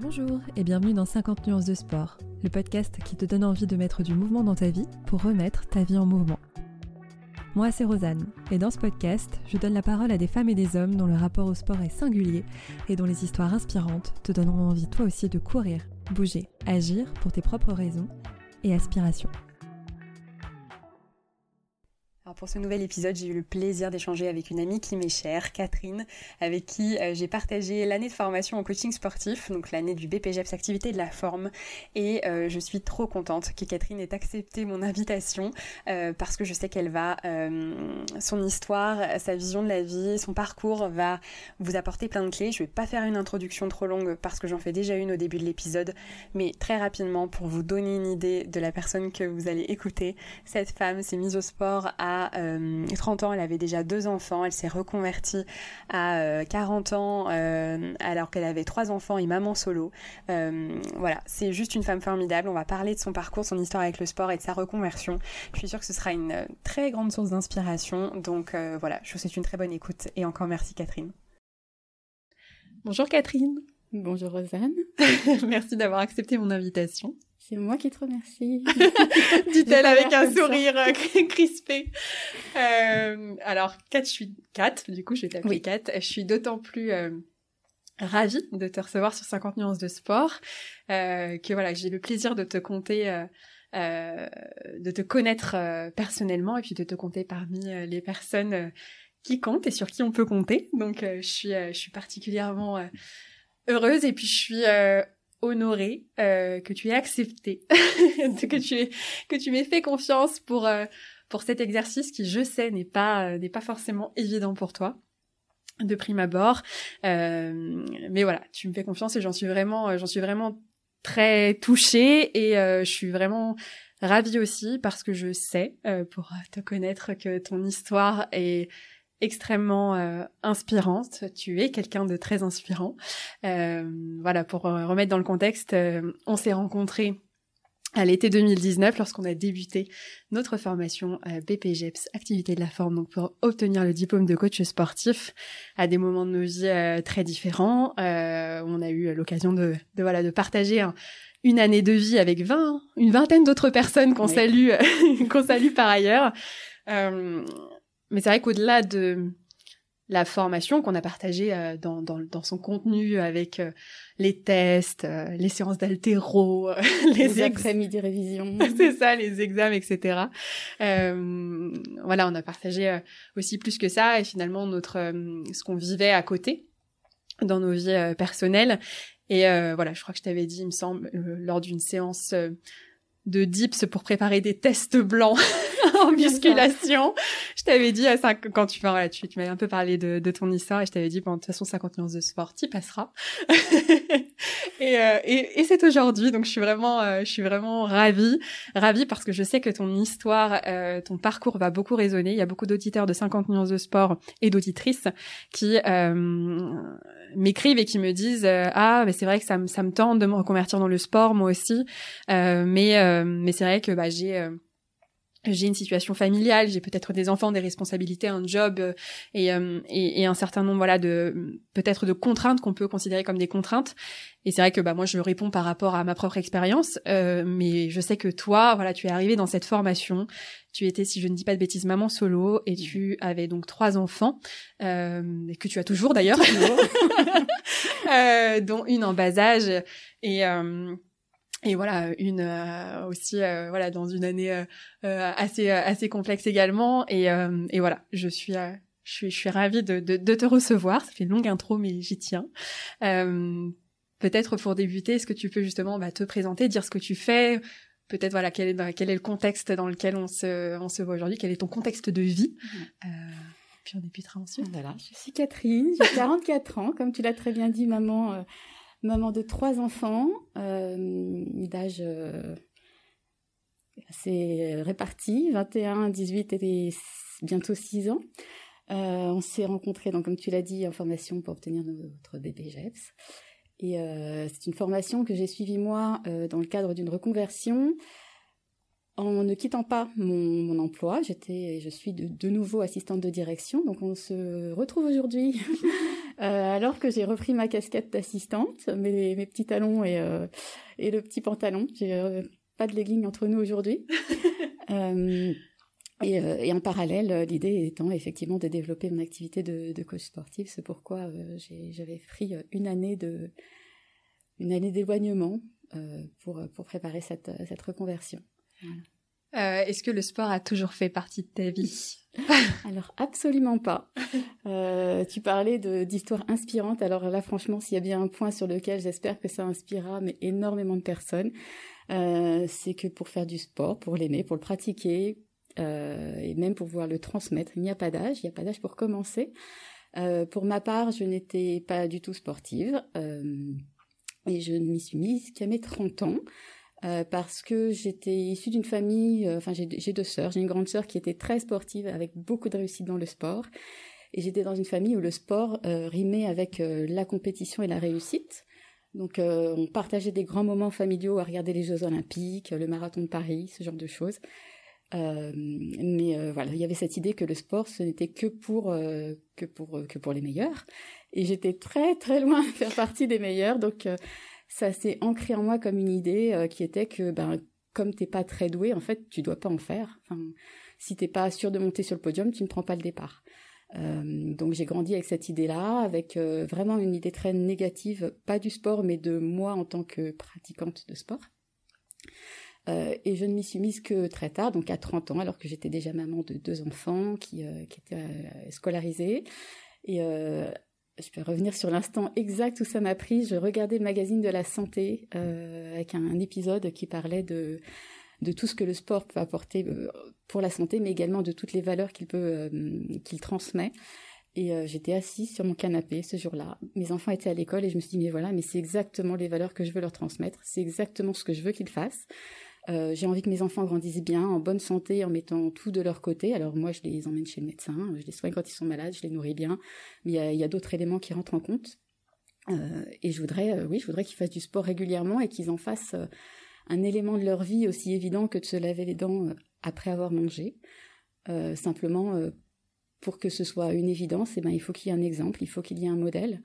Bonjour et bienvenue dans 50 nuances de sport, le podcast qui te donne envie de mettre du mouvement dans ta vie pour remettre ta vie en mouvement. Moi, c'est Rosanne, et dans ce podcast, je donne la parole à des femmes et des hommes dont le rapport au sport est singulier et dont les histoires inspirantes te donneront envie toi aussi de courir, bouger, agir pour tes propres raisons et aspirations pour ce nouvel épisode, j'ai eu le plaisir d'échanger avec une amie qui m'est chère, Catherine, avec qui euh, j'ai partagé l'année de formation en coaching sportif, donc l'année du BPGEPS Activité de la Forme. Et euh, je suis trop contente que Catherine ait accepté mon invitation euh, parce que je sais qu'elle va, son histoire, sa vision de la vie, son parcours va vous apporter plein de clés. Je vais pas faire une introduction trop longue parce que j'en fais déjà une au début de l'épisode, mais très rapidement pour vous donner une idée de la personne que vous allez écouter. Cette femme s'est mise au sport à 30 euh, ans, elle avait déjà deux enfants, elle s'est reconvertie à 40 euh, ans euh, alors qu'elle avait trois enfants et maman solo. voilà, c'est juste une femme formidable. On va parler de son parcours, son histoire avec le sport et de sa reconversion. Je suis sûre que ce sera une très grande source d'inspiration. Donc voilà, je vous souhaite une très bonne écoute et encore merci Catherine. Bonjour Catherine. Bonjour Rosanne. merci d'avoir accepté mon invitation. C'est moi qui te remercie. Dit-elle avec un sourire euh, crispé. Euh, alors, Kat, je suis Kat, du coup, je vais t'appeler oui. Kat. Je suis d'autant plus euh, ravie de te recevoir sur 50 nuances de sport euh, que voilà, j'ai le plaisir de te compter, euh, de te connaître personnellement et puis de te compter parmi les personnes qui comptent et sur qui on peut compter. Donc, je suis, je suis particulièrement heureuse et puis je suis honorée euh, que tu aies accepté, que tu aies, que tu m'aies fait confiance pour euh, pour cet exercice qui, je sais, n'est pas euh, n'est pas forcément évident pour toi de prime abord. Euh, mais voilà, tu me fais confiance et j'en suis vraiment j'en suis vraiment très touchée et je suis vraiment ravie aussi parce que je sais, pour te connaître, que ton histoire est extrêmement euh, inspirante. Tu es quelqu'un de très inspirant. Euh, voilà, pour euh, remettre dans le contexte, on s'est rencontrés à l'été 2019 lorsqu'on a débuté notre formation BPGEPS, activité de la forme, donc pour obtenir le diplôme de coach sportif à des moments de nos vies très différents. on a eu l'occasion de, de, voilà de partager une année de vie avec 20, une vingtaine d'autres personnes qu'on salue, qu'on salue par ailleurs. Euh, mais c'est vrai qu'au-delà de la formation qu'on a partagée euh, dans, dans, dans, son contenu avec euh, les tests, euh, les séances d'altéro, les, les après-midi révision. c'est ça, les examens, etc. voilà, on a partagé aussi plus que ça et finalement notre ce qu'on vivait à côté dans nos vies personnelles. Et voilà, je crois que je t'avais dit, il me semble, lors d'une séance de dips pour préparer des tests blancs en musculation. Je t'avais dit à 5, quand tu, enfin, voilà, tu, tu m'avais un peu parlé de, ton histoire et je t'avais dit, bon, de toute façon, 50 nuances de sport, tu passeras. et, euh, et, c'est aujourd'hui, donc je suis vraiment, euh, je suis vraiment ravie, ravie parce que je sais que ton histoire, euh, ton parcours va beaucoup résonner. Il y a beaucoup d'auditeurs de 50 nuances de sport et d'auditrices qui m'écrivent et qui me disent, ah, mais c'est vrai que ça me, ça me tente de me reconvertir dans le sport, moi aussi, mais, mais c'est vrai que bah, j'ai j'ai une situation familiale, j'ai peut-être des enfants, des responsabilités, un job euh, et, euh, et, et, un certain nombre voilà de peut-être de contraintes qu'on peut considérer comme des contraintes. Et c'est vrai que bah moi je réponds par rapport à ma propre expérience, euh, mais je sais que toi voilà tu es arrivé dans cette formation, tu étais si je ne dis pas de bêtises maman solo et tu avais donc trois enfants euh, et que tu as toujours d'ailleurs, euh, dont une en bas âge. Et et voilà une euh, aussi euh, voilà dans une année euh, assez assez complexe également. Et, et voilà je suis je suis je suis ravie de, de, de te recevoir. Ça fait une longue intro mais j'y tiens. Peut-être pour débuter est-ce que tu peux justement bah, te présenter dire ce que tu fais? Peut-être voilà quel est quel est le contexte dans lequel on se on se voit aujourd'hui? Quel est ton contexte de vie? Mmh. puis on débutera ensuite. Voilà. Je suis Catherine j'ai 44 ans. Comme tu l'as très bien dit maman maman de trois enfants, euh, d'âge euh, assez réparti, 21, 18 et bientôt 6 ans. Euh, on s'est rencontrés, donc, comme tu l'as dit, en formation pour obtenir notre bébé JEPS. Et c'est une formation que j'ai suivie moi dans le cadre d'une reconversion en ne quittant pas mon, mon emploi. J'étais, je suis de, de, nouveau assistante de direction, donc on se retrouve aujourd'hui alors que j'ai repris ma casquette d'assistante, mes, mes petits talons et, et le petit pantalon. J'ai pas de leggings entre nous aujourd'hui. Et, et, en parallèle, l'idée étant effectivement de développer mon activité de, de coach sportif. C'est pourquoi j'avais pris une année de une année d'éloignement euh, pour, pour préparer cette, cette reconversion. Euh, Est-ce que le sport a toujours fait partie de ta vie? Alors absolument pas. Euh, tu parlais d'histoires inspirantes. Alors là, franchement, s'il y a bien un point sur lequel j'espère que ça inspirera énormément de personnes, euh, c'est que pour faire du sport, pour l'aimer, pour le pratiquer et même pour pouvoir le transmettre, il n'y a pas d'âge. Il n'y a pas d'âge pour commencer. Pour ma part, je n'étais pas du tout sportive. Et je ne m'y suis mise qu'à mes 30 ans. Euh, parce que j'étais issue d'une famille, euh, enfin j'ai deux sœurs, j'ai une grande sœur qui était très sportive avec beaucoup de réussite dans le sport, et j'étais dans une famille où le sport euh, rimait avec la compétition et la réussite. Donc on partageait des grands moments familiaux à regarder les Jeux Olympiques, le marathon de Paris, ce genre de choses. mais voilà, il y avait cette idée que le sport ce n'était que pour que pour que pour les meilleurs. Et j'étais très très loin de faire partie des meilleurs. Donc euh, ça s'est ancré en moi comme une idée euh, qui était que ben comme t'es pas très doué, en fait, tu dois pas en faire. Enfin, si t'es pas sûr de monter sur le podium, tu ne prends pas le départ. Euh, donc j'ai grandi avec cette idée-là, avec vraiment une idée très négative, pas du sport, mais de moi en tant que pratiquante de sport. et je ne m'y suis mise que très tard, donc à 30 ans, alors que j'étais déjà maman de deux enfants qui, qui étaient scolarisés. Je peux revenir sur l'instant exact où ça m'a pris. Je regardais le magazine de la santé euh, avec un, épisode qui parlait de tout ce que le sport peut apporter euh, pour la santé, mais également de toutes les valeurs qu'il peut euh, qu'il transmet. Et j'étais assise sur mon canapé ce jour-là. Mes enfants étaient à l'école et je me suis dit mais voilà, mais c'est exactement les valeurs que je veux leur transmettre. C'est exactement ce que je veux qu'ils fassent. Euh, j'ai envie que mes enfants grandissent bien, en bonne santé, en mettant tout de leur côté. Alors moi, je les emmène chez le médecin, je les soigne quand ils sont malades, je les nourris bien. Mais il y a, d'autres éléments qui rentrent en compte. Euh, et je voudrais, euh, oui, je voudrais qu'ils fassent du sport régulièrement et qu'ils en fassent un élément de leur vie aussi évident que de se laver les dents après avoir mangé. simplement, pour que ce soit une évidence, eh ben, il faut qu'il y ait un exemple, il faut qu'il y ait un modèle.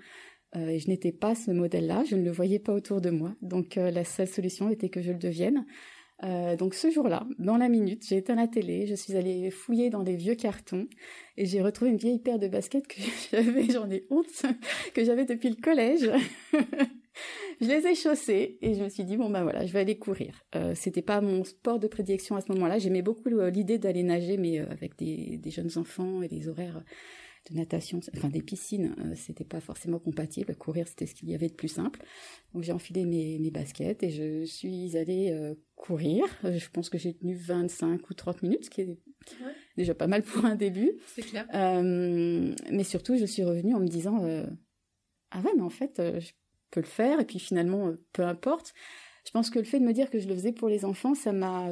et je n'étais pas ce modèle-là, je ne le voyais pas autour de moi. Donc la seule solution était que je le devienne. Euh, donc ce jour-là, dans la minute, j'ai éteint la télé, je suis allée fouiller dans des vieux cartons et j'ai retrouvé une vieille paire de baskets que j'avais, j'en ai honte, que j'avais depuis le collège. je les ai chaussées et je me suis dit bon ben voilà, je vais aller courir. Euh, c'était pas mon sport de prédilection à ce moment-là. J'aimais beaucoup l'idée d'aller nager, mais euh, avec des, jeunes enfants et des horaires de natation, enfin des piscines, euh, c'était pas forcément compatible. Courir, c'était ce qu'il y avait de plus simple. Donc j'ai enfilé mes, mes baskets et je suis allée euh, courir. Je pense que j'ai tenu 25 ou 30 minutes, ce qui est déjà pas mal pour un début. C'est clair. Euh, mais surtout, je suis revenue en me disant ah ouais, mais en fait, je peux le faire. Et puis finalement, peu importe. Je pense que le fait de me dire que je le faisais pour les enfants, ça m'a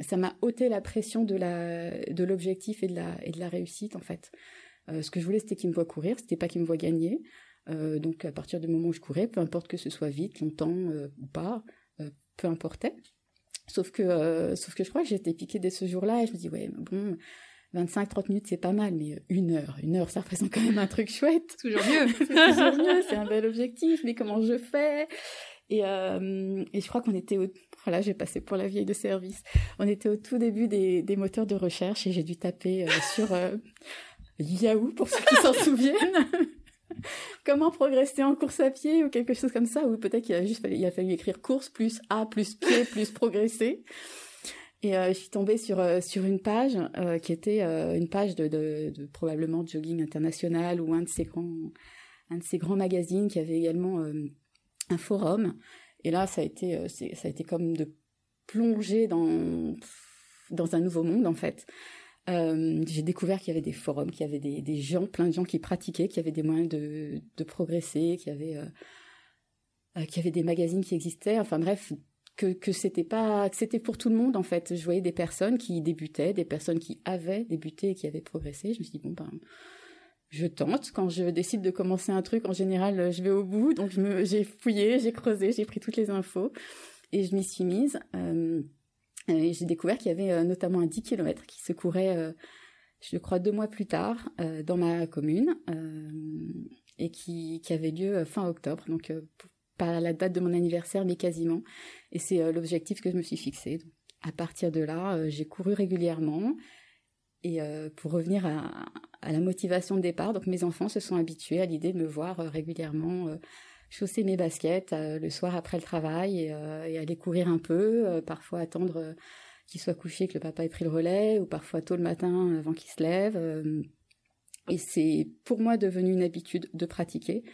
ça m'a ôté la pression de la de l'objectif et de la et de la réussite en fait. Euh, ce que je voulais c'était qu'ils me voient courir, c'était pas qu'ils me voient gagner. Euh, donc à partir du moment où je courais, peu importe que ce soit vite, longtemps euh, ou pas, peu importait. Sauf que sauf que je crois que j'étais piquée dès ce jour-là et je me dis ouais bon 25-30 minutes c'est pas mal mais une heure une heure ça représente quand même un truc chouette. Toujours mieux. c'est toujours mieux, c'est un bel objectif mais comment je fais? Et, euh, et je crois qu'on était au... Voilà, j'ai passé pour la vieille de service. On était au tout début des, moteurs de recherche et j'ai dû taper euh, sur euh, Yahoo, pour ceux qui s'en souviennent. Comment progresser en course à pied ou quelque chose comme ça, ou peut-être qu'il a juste fallu, il a fallu écrire course plus A plus pied plus progresser. Et euh, je suis tombée sur sur une page qui était une page de, de, de, probablement Jogging International ou un de ces grands un de ces grands magazines qui avait également un forum. Et là, ça a été, euh, ça a été comme de plonger dans, dans un nouveau monde, en fait. Euh, j'ai découvert qu'il y avait des forums, qu'il y avait des, gens, plein de gens qui pratiquaient, qu'il y avait des moyens de, progresser, qu'il y avait, euh, qu'il y avait des magazines qui existaient. Enfin bref, que, que c'était pas, que c'était pour tout le monde en fait. Je voyais des personnes qui débutaient, des personnes qui avaient débuté et qui avaient progressé. Je me suis dit bon ben, je tente. Quand je décide de commencer un truc, en général, je vais au bout. Donc, j'ai fouillé, j'ai creusé, j'ai pris toutes les infos et je m'y suis mise. Euh, et j'ai découvert qu'il y avait euh, notamment un 10 km qui se courait, euh, je crois, deux mois plus tard euh, dans ma commune. Euh, et qui, qui avait lieu fin octobre, donc pas la date de mon anniversaire, mais quasiment. Et c'est l'objectif que je me suis fixé. à partir de là, j'ai couru régulièrement. Et pour revenir à, la motivation de départ, donc mes enfants se sont habitués à l'idée de me voir régulièrement chausser mes baskets euh, le soir après le travail et, euh, aller courir un peu, euh, parfois attendre qu'il soit couché, que le papa ait pris le relais, ou parfois tôt le matin avant qu'il se lève. et c'est pour moi devenu une habitude de pratiquer.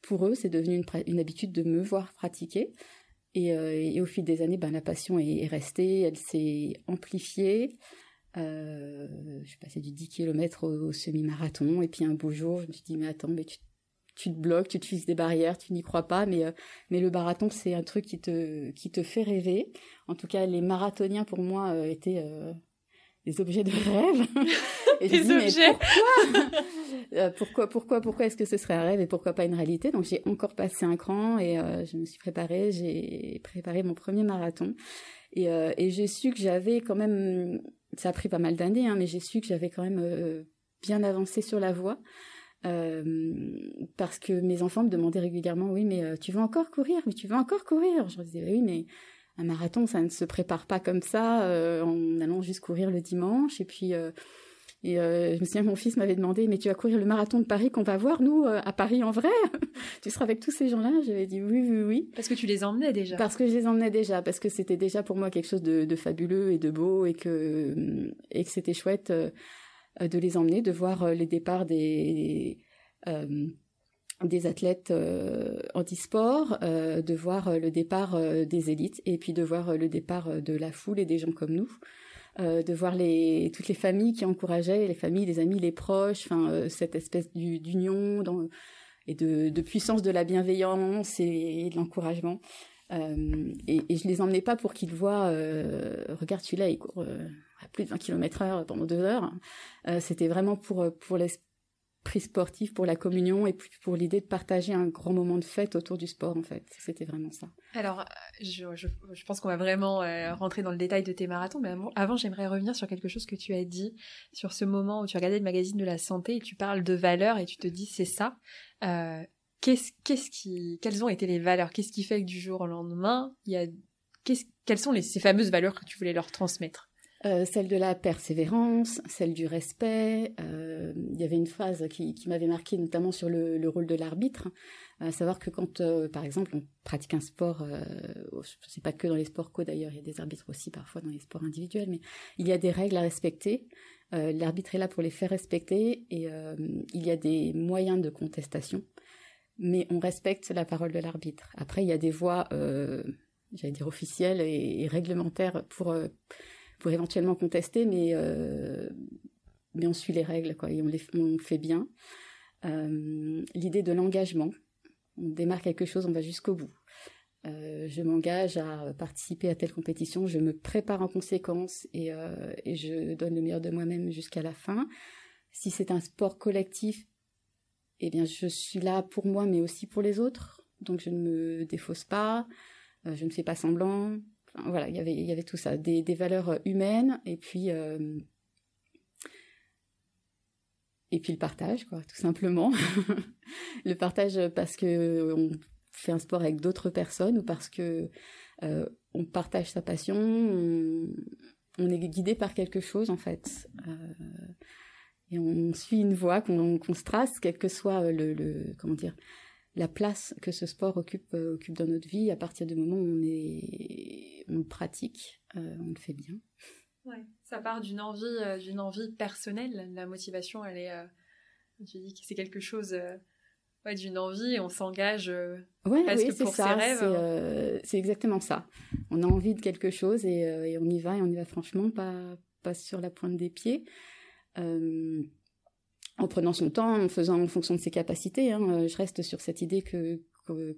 Pour eux, c'est devenu une, habitude de me voir pratiquer. Et, au fil des années, ben, la passion est, restée, elle s'est amplifiée. Je suis passée du 10 km au, au semi-marathon, et puis un beau jour, je me suis dit, mais attends, mais tu tu te bloques, tu te fixes des barrières, tu n'y crois pas, mais, euh, mais le marathon, c'est un truc qui te, qui te fait rêver. En tout cas, les marathoniens, pour moi, euh, étaient euh, des objets de rêve. et des dis, objets pourquoi, pourquoi, pourquoi, pourquoi est-ce que ce serait un rêve et pourquoi pas une réalité? Donc, j'ai encore passé un cran et je me suis préparée, j'ai préparé mon premier marathon. Et, et j'ai su que j'avais quand même, ça a pris pas mal d'années, hein, mais j'ai su que j'avais quand même bien avancé sur la voie. Euh, parce que mes enfants me demandaient régulièrement, oui, mais euh, tu veux encore courir? Mais tu veux encore courir? Je leur disais, oui, mais un marathon, ça ne se prépare pas comme ça, euh, en allant juste courir le dimanche. Et puis, et je me souviens, mon fils m'avait demandé, mais tu vas courir le marathon de Paris qu'on va voir, nous, à Paris en vrai? Tu seras avec tous ces gens-là? J'avais dit oui, oui, oui. Parce que tu les emmenais déjà. Parce que je les emmenais déjà, parce que c'était déjà pour moi quelque chose de, de, fabuleux et de beau, et que, et que c'était chouette euh, de les emmener, de voir euh, les départs des euh, des athlètes anti-sport, de voir le départ des élites et puis de voir le départ de la foule et des gens comme nous. De voir les, toutes les familles qui encourageaient, les familles, les amis, les proches, enfin cette espèce d'union et de, puissance de la bienveillance et, de l'encouragement. et, et, je les emmenais pas pour qu'ils voient, regarde celui-là, il court à plus de 20 km heure pendant deux heures. Euh, c'était vraiment pour, euh, pour l'esprit sportif, pour la communion et pour l'idée de partager un grand moment de fête autour du sport, en fait. C'était vraiment ça. Alors, je, je, je pense qu'on va vraiment euh, rentrer dans le détail de tes marathons, mais avant, j'aimerais revenir sur quelque chose que tu as dit, sur ce moment où tu regardais le magazine de la santé et tu parles de valeurs et tu te dis c'est ça. qu'est-ce, qu'est-ce qui, quelles ont été les valeurs? Qu'est-ce qui fait que du jour au lendemain, il y a, quelles sont les, ces fameuses valeurs que tu voulais leur transmettre? Euh, celle de la persévérance, celle du respect. Euh, il y avait une phrase qui, m'avait marqué notamment sur le, rôle de l'arbitre, à savoir que quand, euh, par exemple, on pratique un sport, c'est pas que dans les sports co d'ailleurs, il y a des arbitres aussi parfois dans les sports individuels, mais il y a des règles à respecter. L'arbitre est là pour les faire respecter et il y a des moyens de contestation, mais on respecte la parole de l'arbitre. Après, il y a des voies, j'allais dire officielles et réglementaires pour pour éventuellement contester, mais, euh, mais on suit les règles, quoi, et on, les, on fait bien. Euh, l'idée de l'engagement, on démarre quelque chose, on va jusqu'au bout. Euh, je m'engage à participer à telle compétition, je me prépare en conséquence et, et je donne le meilleur de moi-même jusqu'à la fin. Si c'est un sport collectif, eh bien, je suis là pour moi, mais aussi pour les autres. Donc, je ne me défausse pas, je ne fais pas semblant, voilà, il y avait tout ça, des, valeurs euh, humaines et puis euh, et puis le partage, quoi, tout simplement. le partage parce que on fait un sport avec d'autres personnes ou parce que euh, on partage sa passion, on, est guidé par quelque chose en fait. et on suit une voie qu'on se trace, quel que soit le comment dire, la place que ce sport occupe, euh, occupe dans notre vie à partir du moment où on, est, on pratique, euh, on le fait bien. Ouais, ça part d'une envie, euh, d'une envie personnelle. La motivation, elle est, tu dis que c'est quelque chose ouais, d'une envie et on s'engage ouais, oui, pour ça, ses rêves. C'est exactement ça. On a envie de quelque chose et, et, on y va et on y va franchement, pas, pas sur la pointe des pieds en prenant son temps, en faisant en fonction de ses capacités. Hein. Euh, je reste sur cette idée que, que,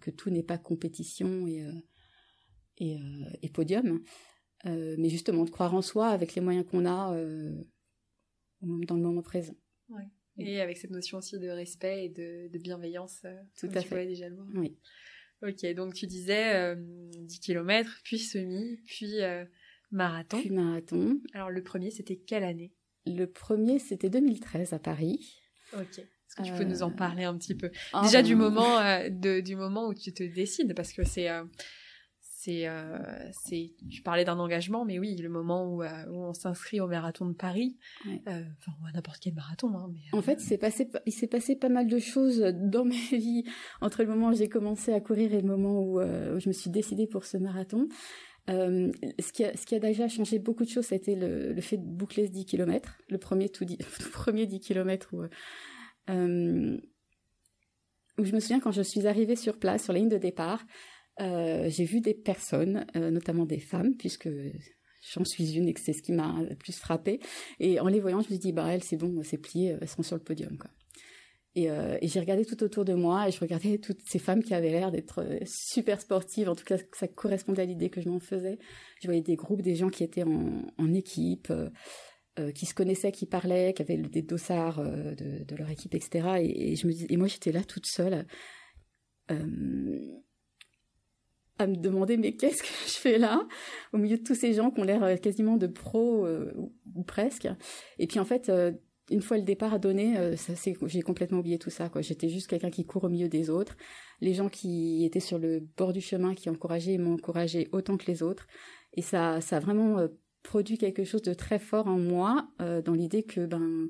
que, tout n'est pas compétition et, euh, et, euh, et, podium, mais justement de croire en soi avec les moyens qu'on a dans le moment présent. Ouais. Et avec cette notion aussi de respect et de, de bienveillance, tout à fait. déjà le voir. Oui. Ok, donc tu disais 10 km, puis semi, puis marathon. Puis marathon. Alors le premier, c'était quelle année? Le premier, c'était 2013 à Paris. Ok. Est-ce que tu peux nous en parler un petit peu? Déjà du moment de, du moment où tu te décides, parce que c'est c'est, euh, c'est, tu parlais d'un engagement, mais oui, le moment où, euh, on s'inscrit au marathon de Paris, euh, enfin, à n'importe quel marathon. Hein, mais, en fait, il s'est passé, il s'est passé pas mal de choses dans ma vie entre le moment où j'ai commencé à courir et le moment où, je me suis décidée pour ce marathon. Ce, qui a, ce qui a déjà changé beaucoup de choses, a été le, fait de boucler ce 10 km, le premier tout, 10, premier 10 km où, où je me souviens quand je suis arrivée sur place, sur la ligne de départ, euh, j'ai vu des personnes, euh, notamment des femmes, puisque j'en suis une et que c'est ce qui m'a le plus frappé. Et en les voyant, je me suis dit, bah elles, c'est bon, c'est plié, elles sont sur le podium. Et, euh, et j'ai regardé tout autour de moi et je regardais toutes ces femmes qui avaient l'air d'être super sportives. En tout cas, ça correspondait à l'idée que je m'en faisais. Je voyais des groupes, des gens qui étaient en, équipe, euh, qui se connaissaient, qui parlaient, qui avaient des dossards de, de, leur équipe, etc. Et, je me dis, et moi, j'étais là toute seule. Euh, à me demander mais qu'est-ce que je fais là? Au milieu de tous ces gens qui ont l'air euh, quasiment de pros euh, ou, presque et puis en fait euh, une fois le départ ça c'est j'ai complètement oublié tout ça j'étais juste quelqu'un qui court au milieu des autres. Les gens qui étaient sur le bord du chemin qui encourageaient m'ont encouragé autant que les autres. Et ça a vraiment produit quelque chose de très fort en moi dans l'idée que ben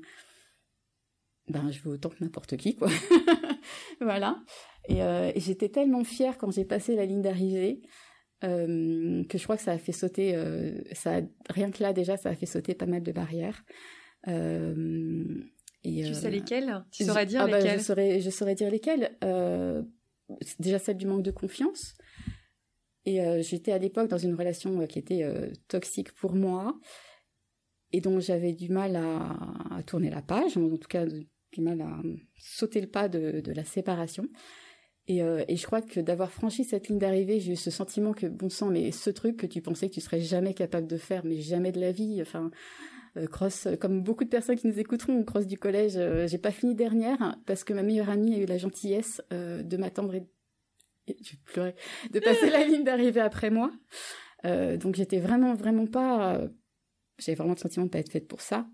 ben je veux autant que n'importe qui quoi. Voilà. Euh, et, j'étais tellement fière quand j'ai passé la ligne d'arrivée euh, que je crois que ça a fait sauter, euh, rien que là déjà, ça a fait sauter pas mal de barrières. Et, tu sais lesquelles Tu saurais dire ah bah, lesquelles je, saurais, je saurais dire lesquelles. déjà celle du manque de confiance. Et j'étais à l'époque dans une relation qui était toxique pour moi et dont j'avais du mal à, tourner la page, en tout cas du mal à sauter le pas de, de la séparation. Et, euh, et, je crois que d'avoir franchi cette ligne d'arrivée, j'ai eu ce sentiment que, bon sang, mais ce truc que tu pensais que tu serais jamais capable de faire, mais jamais de la vie, enfin, euh, cross, comme beaucoup de personnes qui nous écouteront, cross du collège, euh, j'ai pas fini dernière parce que ma meilleure amie a eu la gentillesse euh, de m'attendre et, je pleurais, de passer la ligne d'arrivée après moi. donc j'étais vraiment, vraiment pas, j'avais vraiment le sentiment de pas être faite pour ça.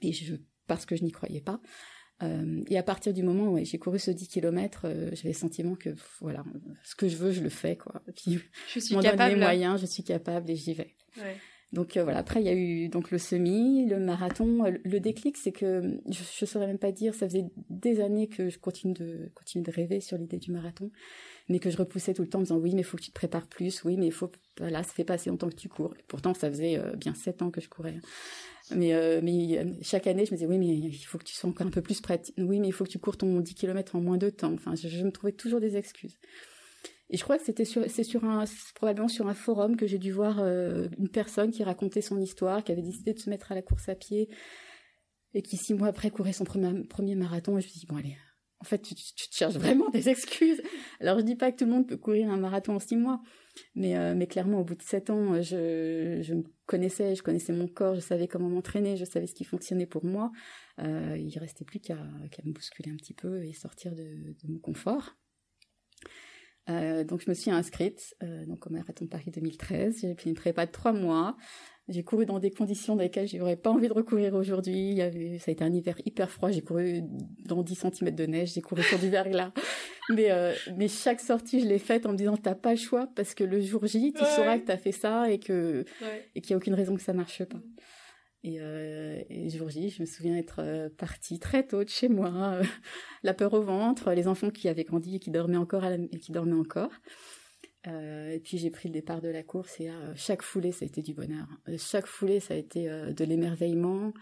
Et je, parce que je n'y croyais pas. Euh, et à partir du moment où j'ai couru ce 10 km, euh, j'avais le sentiment que voilà, ce que je veux, je le fais quoi. Puis je suis capable. les moyens, je suis capable et j'y vais. Ouais. Donc euh, voilà, après il y a eu donc le semi, le marathon, le déclic c'est que je, je saurais même pas dire, ça faisait des années que je continue de de rêver sur l'idée du marathon, mais que je repoussais tout le temps en disant oui, mais il faut que tu te prépares plus, oui, mais il faut voilà, ça fait pas assez longtemps que tu cours. pourtant ça faisait bien sept ans que je courais. Mais, euh, mais euh, chaque année, je me disais, oui, mais il faut que tu sois encore un peu plus prête. Oui, mais il faut que tu cours ton 10 km en moins de temps. Enfin, je, me trouvais toujours des excuses. Et je crois que c'était sur, c'est probablement sur un forum que j'ai dû voir euh, une personne qui racontait son histoire, qui avait décidé de se mettre à la course à pied et qui six mois après courait son premier, marathon. Et je me suis dit, bon, allez, en fait, tu, te cherches vraiment des excuses. Alors, je dis pas que tout le monde peut courir un marathon en six mois, mais, euh, mais clairement, au bout de sept ans, je, je me connaissais, je connaissais mon corps, je savais comment m'entraîner, je savais ce qui fonctionnait pour moi. Euh, il restait plus qu'à me bousculer un petit peu et sortir de mon confort. Euh, donc je me suis inscrite euh, donc au marathon de Paris 2013. J'ai fait une prépa de trois mois. J'ai couru dans des conditions dans lesquelles j'aurais pas envie de recourir aujourd'hui. Il y avait, ça a été un hiver hyper froid. J'ai couru dans 10 cm de neige. J'ai couru sur du verglas. Mais, euh, mais chaque sortie, je l'ai faite en me disant, t'as pas le choix parce que le jour J, tu sauras que t'as fait ça et que, et qu'il y a aucune raison que ça marche pas. Et, euh, et jour J, je me souviens être euh, partie très tôt de chez moi, la peur au ventre, les enfants qui avaient grandi et qui dormaient encore et qui dormaient encore. Euh, et puis j'ai pris le départ de la course et chaque foulée, ça a été du bonheur. Chaque foulée, ça a été euh, de l'émerveillement.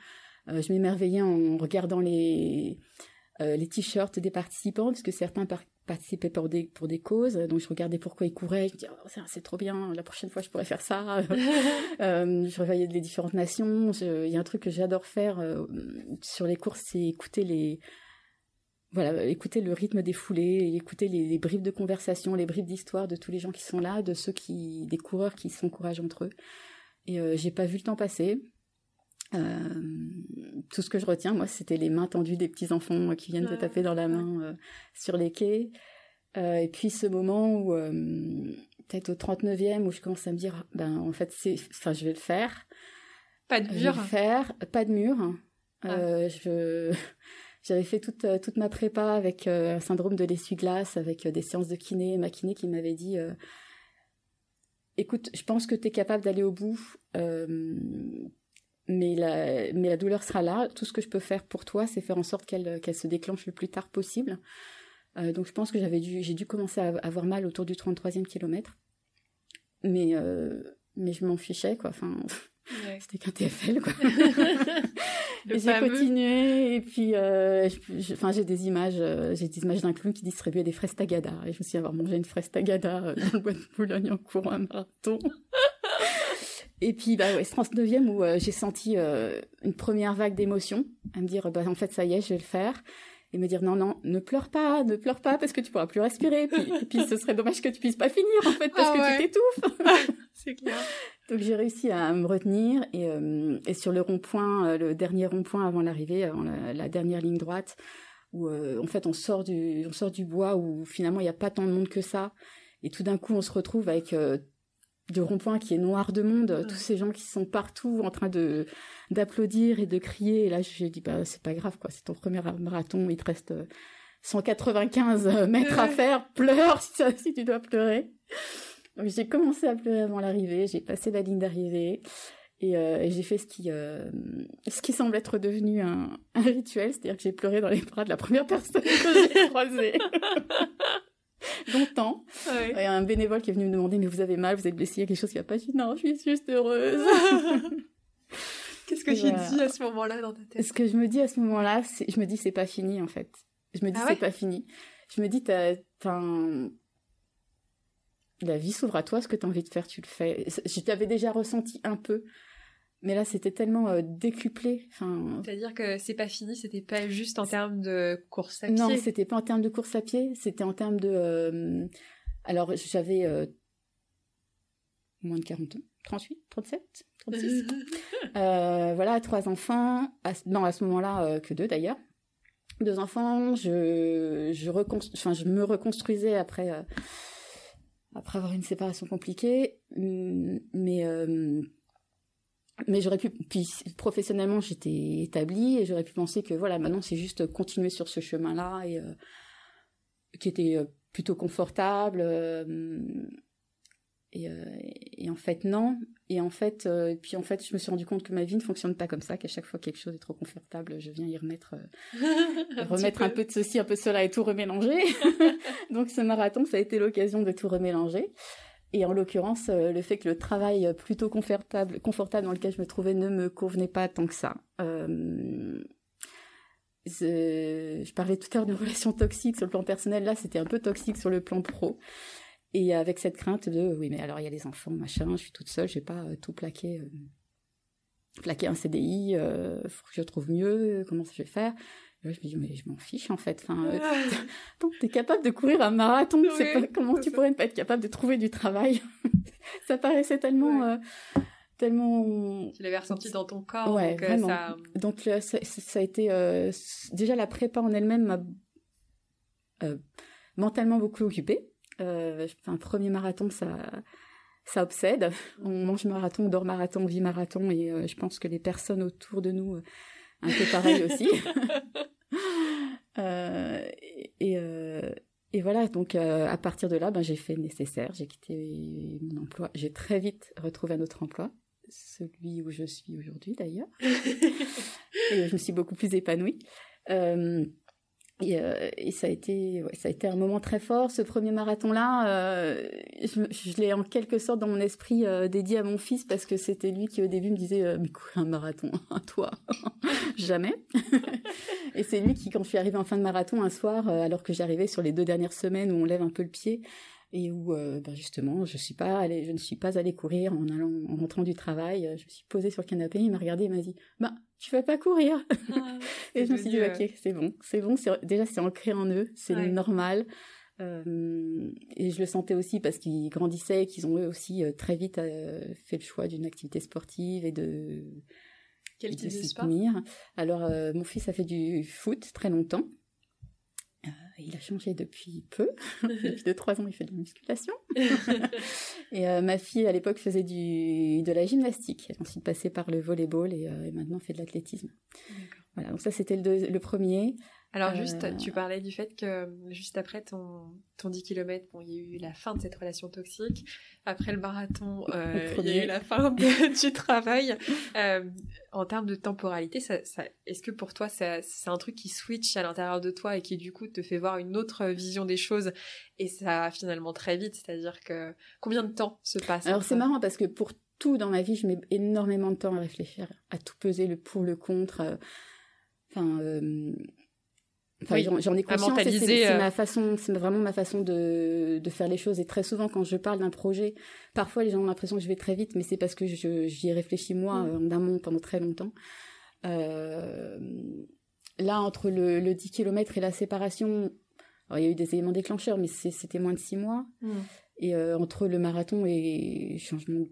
Euh, je m'émerveillais en regardant les t-shirts des participants, parce que certains participaient pour des pour des causes. Donc je regardais pourquoi ils couraient. Je me disais oh, c'est trop bien. La prochaine fois, je pourrais faire ça. je revoyais les différentes nations. Il y a un truc que j'adore faire sur les courses, c'est écouter les voilà, écouter le rythme des foulées, écouter les, bribes de conversation, les bribes d'histoire de tous les gens qui sont là, de ceux qui, des coureurs qui s'encouragent entre eux. Et euh, j'ai pas vu le temps passer. Euh, tout ce que je retiens, moi, c'était les mains tendues des petits enfants qui viennent te taper dans la main euh, sur les quais. et puis ce moment où, peut-être au 39e, où je commence à me dire, ben en fait, c'est, enfin, je vais le faire. Pas de mur. Je vais le faire, pas de mur. Ah. Je j'avais fait toute, toute ma prépa avec un syndrome de l'essuie-glace, avec des séances de kiné, ma kiné qui m'avait dit écoute, je pense que tu es capable d'aller au bout, mais la, mais la douleur sera là. Tout ce que je peux faire pour toi, c'est faire en sorte qu'elle qu'elle se déclenche le plus tard possible. Euh, donc je pense que j'avais dû, j'ai dû commencer à avoir mal autour du 33e kilomètre. Mais, euh, mais je m'en fichais, quoi. Enfin, c'était qu'un TFL, quoi. et j'ai continué, et puis, euh, enfin, j'ai des images, euh, j'ai des images d'un clown qui distribuait des fraises tagada. Et je me suis avoir mangé une fraise tagada euh, dans le bois de Boulogne en courant un marathon. Et puis, bah ouais, ce 39e où euh, j'ai senti euh, une première vague d'émotion, à me dire, bah en fait, ça y est, je vais le faire. Et me dire, non, non, ne pleure pas, ne pleure pas parce que tu pourras plus respirer. Et puis, et puis ce serait dommage que tu puisses pas finir, en fait, parce ah que tu t'étouffes. C'est clair. Donc j'ai réussi à me retenir et, euh, et sur le rond-point, le dernier rond-point avant l'arrivée, avant la, la, dernière ligne droite, où en fait on sort du, on sort du bois où finalement il n'y a pas tant de monde que ça. Et tout d'un coup, on se retrouve avec de rond-point qui est noir de monde, tous ces gens qui sont partout en train de d'applaudir et de crier. Et là, j'ai dit, bah, c'est pas grave, quoi. C'est ton premier marathon, il te reste 195 euh, mètres à faire. Pleure si, si tu dois pleurer. Donc, j'ai commencé à pleurer avant l'arrivée. J'ai passé la ligne d'arrivée. Et, euh, et j'ai fait ce qui, euh, ce qui semble être devenu un, un rituel, c'est-à-dire que j'ai pleuré dans les bras de la première personne que j'ai croisée. longtemps. Il y a un bénévole qui est venu me demander mais vous avez mal, vous êtes blessé, il y a quelque chose qui va pas. Je dis non, je suis juste heureuse. Qu'est-ce que tu dis à ce moment-là dans ta tête Ce que je me dis à ce moment-là, je me dis c'est pas fini en fait. Je me dis ah c'est pas fini. Je me dis t'as, la vie s'ouvre à toi, ce que tu as envie de faire, tu le fais. Je t'avais déjà ressenti un peu mais là, c'était tellement euh, décuplé. Enfin, C'est-à-dire que c'est pas fini, c'était pas juste en termes de course à pied. Non, c'était pas en termes de course à pied, c'était en termes de. Euh, alors, j'avais euh, moins de 40 ans, 38, 37, 36. voilà, trois enfants. non, à ce moment-là, que deux d'ailleurs. Deux enfants. Je, je, enfin, je me reconstruisais après, après avoir une séparation compliquée. Mais mais j'aurais pu puis professionnellement j'étais établie et j'aurais pu penser que voilà maintenant c'est juste continuer sur ce chemin là et euh, qui était euh, plutôt confortable euh, et, et, en fait non. Et en fait puis en fait je me suis rendu compte que ma vie ne fonctionne pas comme ça qu'à chaque fois quelque chose est trop confortable je viens y remettre remettre un peu. de ceci un peu de cela et tout remélanger donc ce marathon ça a été l'occasion de tout remélanger et en l'occurrence, euh, le fait que le travail plutôt confortable, confortable dans lequel je me trouvais ne me convenait pas tant que ça. Euh, je, parlais tout à l'heure de relations toxiques sur le plan personnel. Là, c'était un peu toxique sur le plan pro. Et avec cette crainte de, oui, mais alors il y a les enfants, machin, je suis toute seule, je vais pas euh, tout plaquer, plaquer un CDI, faut que je trouve mieux, comment je vais faire? Je me dis, mais je m'en fiche en fait. Enfin, euh, t'es capable de courir un marathon, c'est pas, comment tu pourrais ne pas être capable de trouver du travail? Ça paraissait tellement. Euh, tellement tu l'avais ressenti dans ton corps ouais donc, euh, vraiment. ça... donc ça, ça, a été déjà la prépa en elle-même m'a mentalement beaucoup occupée un premier marathon ça ça obsède on mange marathon on dort marathon on vit marathon et je pense que les personnes autour de nous un peu pareil aussi. Euh, et, euh, et, voilà, donc euh, à partir de là, ben, j'ai fait le nécessaire, j'ai quitté mon emploi, j'ai très vite retrouvé un autre emploi, celui où je suis aujourd'hui d'ailleurs, et je me suis beaucoup plus épanouie. Et, euh, et, ça a été, ouais, ça a été un moment très fort. Ce premier marathon-là, euh, je, je l'ai en quelque sorte dans mon esprit euh, dédié à mon fils parce que c'était lui qui au début me disait euh, mais quoi un marathon, à toi, jamais. et c'est lui qui, quand je suis arrivée en fin de marathon un soir, euh, alors que j'arrivais sur les deux dernières semaines où on lève un peu le pied et où ben justement je suis pas allée, je ne suis pas allée courir en allant, en rentrant du travail. Je me suis posée sur le canapé, il m'a regardé, il m'a dit bah tu vas pas courir. Ah, et je me suis dit, ok, c'est bon, c'est bon, déjà c'est ancré en eux, c'est normal. Euh, et je le sentais aussi parce qu'ils grandissaient, qu'ils ont eux aussi euh, très vite euh, fait le choix d'une activité sportive et de, Quel type de, sport? Alors euh, mon fils a fait du foot très longtemps. Euh, il a changé depuis peu. depuis deux trois ans, il fait de la musculation. et euh, ma fille, à l'époque, faisait du, de la gymnastique. Elle a ensuite passé par le volleyball et, euh, et maintenant fait de l'athlétisme. Voilà, donc ça, c'était le, le, premier. Alors juste, euh, tu parlais du fait que juste après ton, ton 10 km, bon, il y a eu la fin de cette relation toxique. Après le marathon, euh, il y a eu la fin du travail. Euh, en termes de temporalité, ça, ça, est-ce que pour toi, c'est un truc qui switch à l'intérieur de toi et qui du coup te fait voir une autre vision des choses et ça finalement très vite? C'est-à-dire que combien de temps se passe Alors c'est marrant parce que pour tout dans ma vie, je mets énormément de temps à réfléchir, à tout peser le pour, le contre. Enfin, Enfin, j'en ai conscience. C'est euh. ma façon, c'est vraiment ma façon de, de faire les choses. Et très souvent, quand je parle d'un projet, parfois les gens ont l'impression que je vais très vite, mais c'est parce que j'y ai réfléchi moi mm. en amont pendant très longtemps. Euh, là, entre le, le 10 km et la séparation, il y a eu des éléments déclencheurs, mais c'était moins de six mois. Mm. Et euh, entre le marathon et changement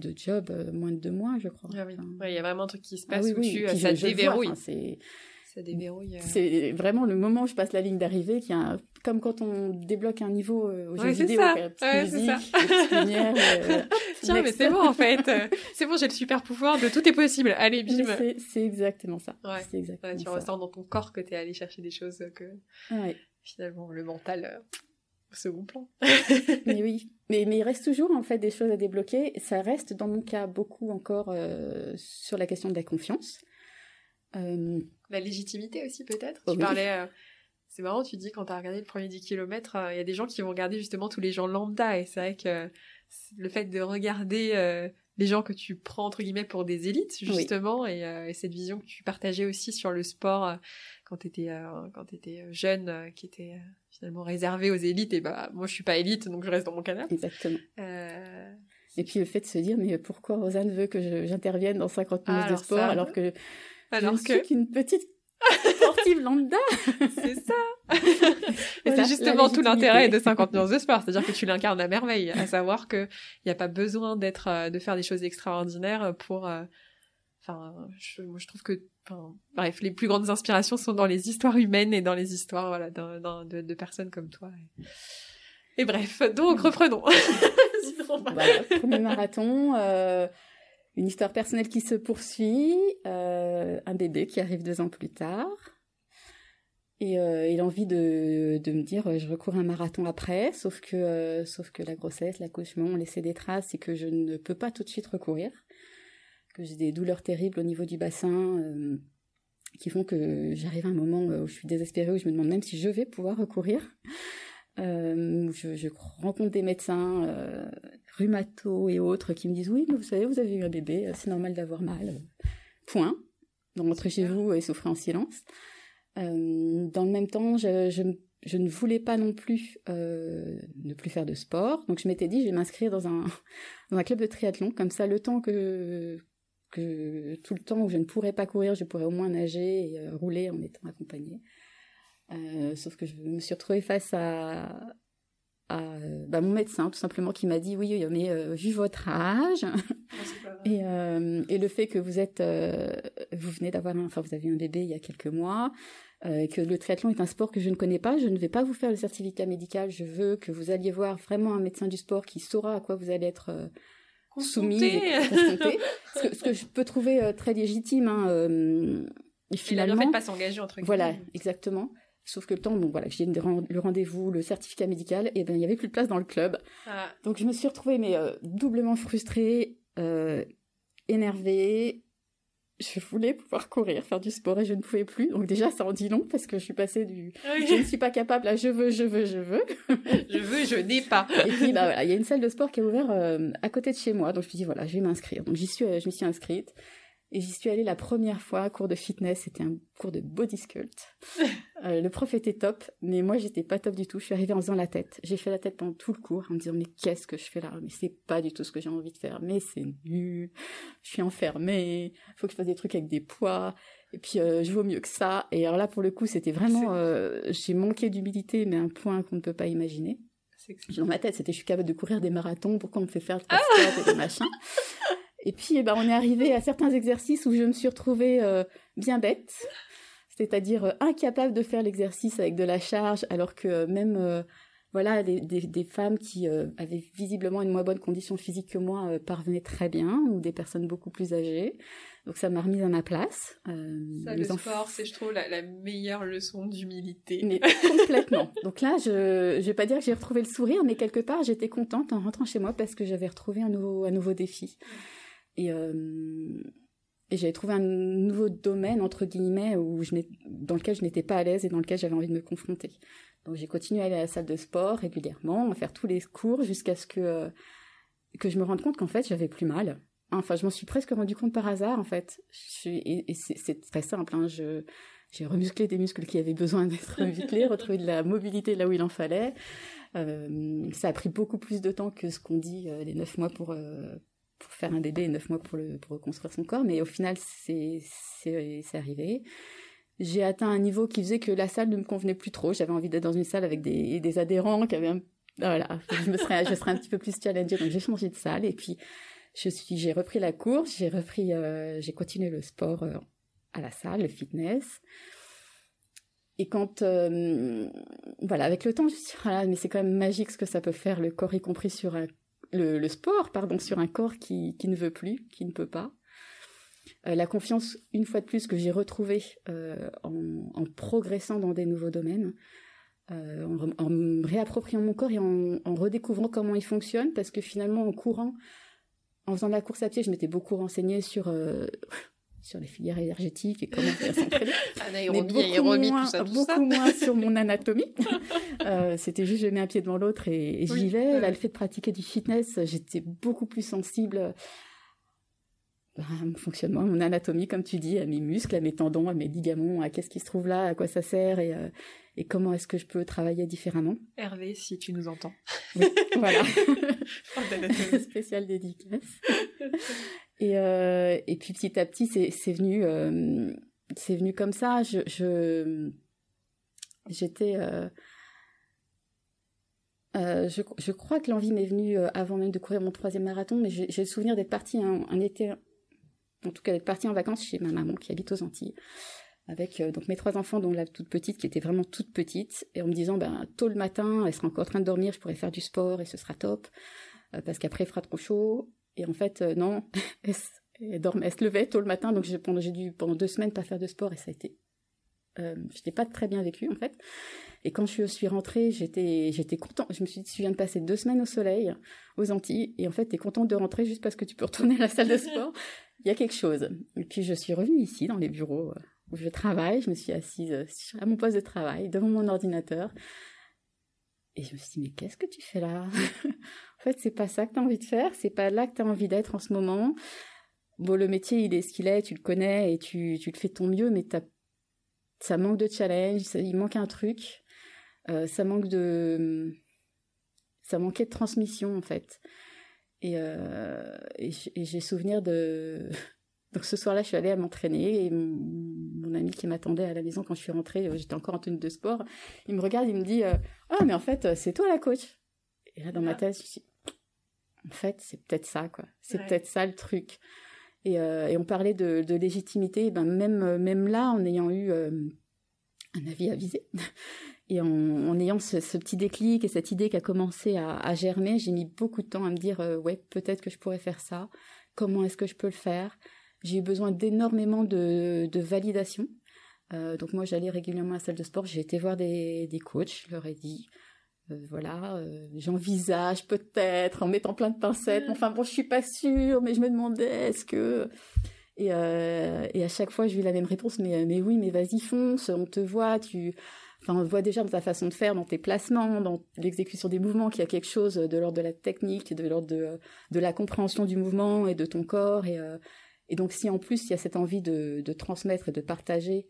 de job, moins de deux mois, je crois. Ah il y a vraiment un truc qui se ah passe où tu, ça déverrouille. c'est ça déverrouille. Euh. C'est vraiment le moment où je passe la ligne d'arrivée qui a comme quand on débloque un niveau euh, au jeu vidéo, ça. Ouais, musique, ça. lumière, euh, Tiens, mais c'est bon en fait. c'est bon, j'ai le super pouvoir de tout est possible. Allez, bim. C'est exactement ça. Ouais. Exactement tu ressens dans ton corps que tu es allé chercher des choses que finalement le mental au second plan. mais oui, mais, mais il reste toujours en fait des choses à débloquer. Ça reste dans mon cas beaucoup encore sur la question de la confiance. Euh, la légitimité aussi peut-être. tu parlais, euh, c'est marrant, tu dis quand tu as regardé le premier 10 km, euh, il y a des gens qui vont regarder justement tous les gens lambda et c'est vrai que le fait de regarder les gens que tu prends entre guillemets pour des élites justement et, cette vision que tu partageais aussi sur le sport quand tu étais quand étais jeune qui était finalement réservé aux élites et bah moi je suis pas élite donc je reste dans mon canapé. Exactement. Et puis le fait de se dire mais pourquoi Rosanne veut que j'intervienne dans 50 minutes de sport alors que alors je que... suis qu'une petite sportive lambda. c'est ça. Et c'est justement tout l'intérêt de 50 nuances de sport, c'est-à-dire que tu l'incarnes à merveille, à savoir que il n'y a pas besoin d'être, euh, de faire des choses extraordinaires pour, euh, enfin, je, moi je trouve que, bref, les plus grandes inspirations sont dans les histoires humaines et dans les histoires, voilà, de, de, personnes comme toi. Et, bref, donc reprenons. voilà, premier marathon. Euh une histoire personnelle qui se poursuit, euh, un bébé qui arrive deux ans plus tard, et, euh, a envie de, me dire euh, je recours un marathon après, sauf que, euh, sauf que la grossesse, l'accouchement ont laissé des traces et que je ne peux pas tout de suite recourir, que j'ai des douleurs terribles au niveau du bassin qui font que j'arrive à un moment où je suis désespérée, où je me demande même si je vais pouvoir recourir. Euh, je, je, rencontre des médecins euh, rhumato et autres qui me disent oui, mais vous savez, vous avez eu un bébé, c'est normal d'avoir mal. Point. Donc rentrez chez vous et souffrez en silence. Euh, dans le même temps, je, je, je, ne voulais pas non plus euh, ne plus faire de sport, donc je m'étais dit je vais m'inscrire dans un dans un club de triathlon, comme ça le temps que que tout le temps où je ne pourrais pas courir, je pourrais au moins nager et euh, rouler en étant accompagnée. Euh, sauf que je me suis retrouvée face à, à bah, mon médecin, tout simplement, qui m'a dit oui, mais euh, vu votre âge et, euh, et, le fait que vous êtes, euh, vous venez d'avoir, enfin, vous avez un bébé il y a quelques mois, euh, que le triathlon est un sport que je ne connais pas, je ne vais pas vous faire le certificat médical. Je veux que vous alliez voir vraiment un médecin du sport qui saura à quoi vous allez être soumis et ce, que, ce, que, je peux trouver très légitime. Hein, et finalement, le fait de pas s'engager entre guillemets. Voilà, exactement. Sauf que le temps, bon voilà, j'ai le rendez-vous, le certificat médical, et ben il y avait plus de place dans le club. Ah. Donc je me suis retrouvée mais euh, doublement frustrée, euh, énervée. Je voulais pouvoir courir, faire du sport et je ne pouvais plus. Donc déjà ça en dit long parce que je suis passée du je ne suis pas capable à je veux, je veux, je veux. je veux, je n'ai pas. et puis bah voilà, il y a une salle de sport qui est ouverte euh, à côté de chez moi, donc je me suis dit voilà, je vais m'inscrire. Donc j'y suis, je me suis inscrite. Et j'y suis allée la première fois, cours de fitness, c'était un cours de body sculpt. Euh, le prof était top, mais moi j'étais pas top du tout. Je suis arrivée en faisant la tête. J'ai fait la tête pendant tout le cours en me disant mais qu'est-ce que je fais là? Mais c'est pas du tout ce que j'ai envie de faire. Mais c'est nul. Je suis enfermée. Faut que je fasse des trucs avec des poids. Et puis euh, je vaux mieux que ça. Et alors là pour le coup c'était vraiment, euh, j'ai manqué d'humilité, mais un point qu'on ne peut pas imaginer. Dans ma tête c'était je suis capable de courir des marathons. Pourquoi on me fait faire le ah et des machins? Et puis, eh ben, on est arrivé à certains exercices où je me suis retrouvée euh, bien bête, c'est-à-dire euh, incapable de faire l'exercice avec de la charge, alors que euh, même voilà, des, des, femmes qui avaient visiblement une moins bonne condition physique que moi parvenaient très bien, ou des personnes beaucoup plus âgées. Donc ça m'a remise à ma place. ça, le sport, c'est je trouve la, meilleure leçon d'humilité. Mais complètement. Donc là, je ne vais pas dire que j'ai retrouvé le sourire, mais quelque part, j'étais contente en rentrant chez moi parce que j'avais retrouvé un nouveau, un nouveau défi. Et, euh, et j'avais trouvé un nouveau domaine, entre guillemets, où je dans lequel je n'étais pas à l'aise et dans lequel j'avais envie de me confronter. Donc j'ai continué à aller à la salle de sport régulièrement, à faire tous les cours jusqu'à ce que, euh, que je me rende compte qu'en fait, j'avais plus mal Enfin, je m'en suis presque rendu compte par hasard, en fait. et, c'est très simple. Hein. j'ai remusclé des muscles qui avaient besoin d'être remusclés, retrouvé de la mobilité là où il en fallait. Euh, ça a pris beaucoup plus de temps que ce qu'on dit, les neuf mois pour, pour faire un bébé et neuf mois pour, le, pour reconstruire son corps. Mais au final, c'est arrivé. J'ai atteint un niveau qui faisait que la salle ne me convenait plus trop. J'avais envie d'être dans une salle avec des, des adhérents qui avaient un... Voilà, je me serais, je serais un petit peu plus challengée, donc j'ai changé de salle. Et puis, je suis, j'ai repris la course, j'ai repris, euh, j'ai continué le sport euh, à la salle, le fitness. Et quand, euh, voilà, avec le temps, je me suis dit, ah, mais c'est quand même magique ce que ça peut faire, le corps, y compris sur le, sport, pardon, sur un corps qui, qui ne veut plus, qui ne peut pas. la confiance, une fois de plus, que j'ai retrouvée en, en, progressant dans des nouveaux domaines, en, en, réappropriant mon corps et en, redécouvrant comment il fonctionne, parce que finalement, en courant, en faisant la course à pied, je m'étais beaucoup renseignée sur euh, sur les filières énergétiques et comment faire s'entraîner. Anaérobie, moins, tout ça, beaucoup moins sur mon anatomie. euh, C'était juste je mets un pied devant l'autre et, j'y vais. Là, le fait de pratiquer du fitness, j'étais beaucoup plus sensible à mon fonctionnement, à mon anatomie, comme tu dis, à mes muscles, à mes tendons, à mes ligaments, à qu'est-ce qui se trouve là, à quoi ça sert et, euh, et comment est-ce que je peux travailler différemment. Hervé, si tu nous entends. Oui, voilà. Spécial dédicace. Et, euh, et puis petit à petit, c'est venu, euh, c'est venu comme ça. Je, j'étais, euh, je, crois que l'envie m'est venue avant même de courir mon troisième marathon, mais j'ai le souvenir d'être partie un, été, en tout cas d'être partie en vacances chez ma maman qui habite aux Antilles avec donc mes trois enfants, dont la toute petite qui était vraiment toute petite, et en me disant ben tôt le matin, elle sera encore en train de dormir, je pourrais faire du sport et ce sera top, parce qu'après il fera trop chaud. Et en fait euh, non, elle, elle, dormait, elle se levait tôt le matin, donc j'ai pendant j'ai dû pendant deux semaines pas faire de sport et ça a été, je l'ai pas très bien vécu en fait. Et quand je suis rentrée, j'étais j'étais content. Je me suis dit tu viens de passer deux semaines au soleil aux Antilles et en fait t'es contente de rentrer juste parce que tu peux retourner à la salle de sport. Il y a quelque chose. Et puis je suis revenue ici dans les bureaux où je travaille. Je me suis assise euh, à mon poste de travail, devant mon ordinateur. Et je me suis dit, mais qu'est-ce que tu fais là? En fait, c'est pas ça que tu as envie de faire, c'est pas là que tu as envie d'être en ce moment. Bon, le métier, il est ce qu'il est, tu le connais et tu, tu le fais ton mieux, mais ça manque de challenge, il manque un truc. Euh, ça manque de... Ça manquait de transmission, en fait. Et, euh, et j'ai souvenir de donc ce soir-là, je suis allée à m'entraîner et mon, ami qui m'attendait à la maison quand je suis rentrée, euh, j'étais encore en tenue de sport, il me regarde, il me dit "Ah oh, mais en fait, euh, c'est toi la coach." Et là dans ma tête, je me suis en fait, c'est peut-être ça quoi. C'est peut-être ça le truc. Et, et on parlait de, de légitimité, ben même même là en ayant eu un avis avisé et en, en ayant ce, ce, petit déclic et cette idée qui a commencé à, à germer, j'ai mis beaucoup de temps à me dire ouais, peut-être que je pourrais faire ça. Comment est-ce que je peux le faire? J'ai eu besoin d'énormément de, de validation. Euh, donc moi, j'allais régulièrement à la salle de sport. J'ai été voir des, des coachs. Je leur ai dit, euh, voilà, euh, j'envisage peut-être en mettant plein de pincettes. Enfin bon, je suis pas sûre, mais je me demandais est-ce que et, et à chaque fois, j'ai eu la même réponse. Mais mais oui, mais vas-y fonce. On te voit. Tu Enfin, on voit déjà dans ta façon de faire, dans tes placements, dans l'exécution des mouvements, qu'il y a quelque chose de l'ordre de la technique, de l'ordre de, de la compréhension du mouvement et de ton corps. Et, et donc, si en plus il y a cette envie de, de transmettre et de partager,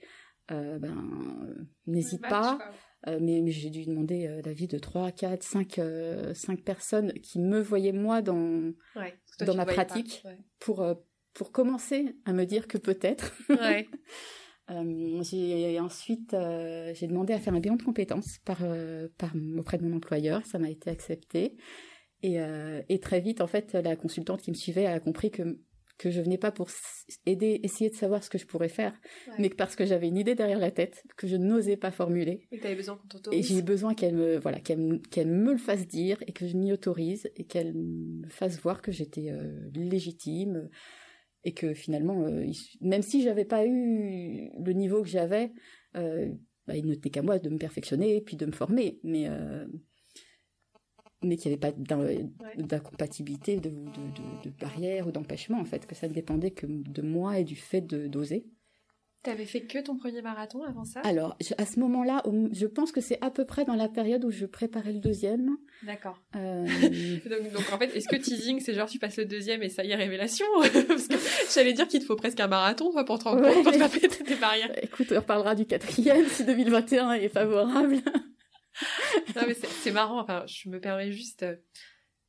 euh, ben, n'hésite pas. Euh, mais, mais j'ai dû demander euh, l'avis de 3, 4, 5, euh, 5 personnes qui me voyaient moi dans, ouais, dans ma pratique pas, ouais. pour, euh, pour commencer à me dire que peut-être. Ouais. Euh, j'ai ensuite euh, j'ai demandé à faire un bilan de compétences par, euh, par auprès de mon employeur, ça m'a été accepté et, et très vite en fait la consultante qui me suivait a compris que que je venais pas pour aider, essayer de savoir ce que je pourrais faire, mais parce que j'avais une idée derrière la tête que je n'osais pas formuler. Et avais besoin qu'on t'autorise. Et j'ai besoin qu'elle me, voilà, qu'elle qu'elle me le fasse dire et que je m'y autorise et qu'elle me fasse voir que j'étais euh, légitime et que finalement, euh, même si j'avais pas eu le niveau que j'avais, euh, bah, il ne tenait qu'à moi de me perfectionner et puis de me former, mais mais qu'il n'y avait pas d'incompatibilité, de, de, de, barrière ou d'empêchement, en fait, que ça ne dépendait que de moi et du fait d'oser. Tu avais fait que ton premier marathon avant ça? Alors, à ce moment-là, je pense que c'est à peu près dans la période où je préparais le deuxième. D'accord. Euh, donc, en fait, est-ce que teasing, c'est genre tu passes le deuxième et ça y est, révélation Parce que j'allais dire qu'il te faut presque un marathon pour te rendre compte, pour tes barrières. Écoute, on reparlera du quatrième si 2021 est favorable c'est marrant. Enfin, je me permets juste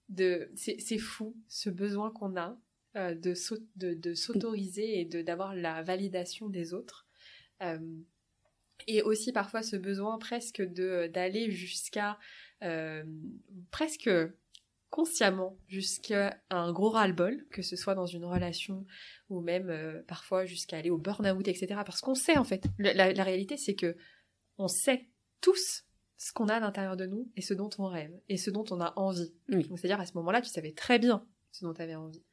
de. C'est fou ce besoin qu'on a euh, de s'autoriser et d'avoir la validation des autres. Euh, et aussi parfois ce besoin presque d'aller jusqu'à euh, presque consciemment jusqu'à un gros ras-le-bol, que ce soit dans une relation ou même parfois jusqu'à aller au burn-out, etc. Parce qu'on sait en fait, la, la réalité c'est que on sait tous ce qu'on a à l'intérieur de nous et ce dont on rêve et ce dont on a envie. C'est-à-dire à ce moment-là, tu savais très bien ce dont tu avais envie.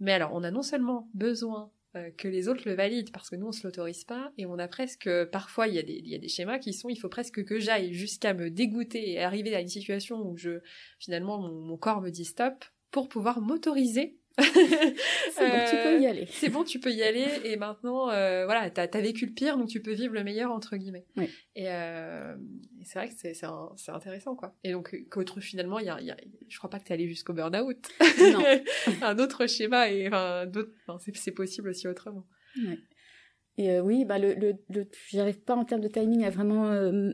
Mais alors, on a non seulement besoin euh, que les autres le valident parce que nous on se l'autorise pas et on a presque parfois il y a des il y a des schémas qui sont il faut presque que j'aille jusqu'à me dégoûter et arriver à une situation où je finalement mon corps me dit stop pour pouvoir m'autoriser c'est bon, tu peux y aller. C'est bon, tu peux y aller. Et maintenant, euh, voilà, t'as as vécu le pire, donc tu peux vivre le meilleur entre guillemets. Et, euh, et c'est vrai que c'est intéressant, quoi. Et donc, qu'autre finalement, y a, y a, je crois pas que t'es allé jusqu'au burn-out. Non. un autre schéma et enfin, c'est possible aussi autrement. Ouais. Et euh, oui, bah le, le, le j'arrive pas en termes de timing à vraiment euh,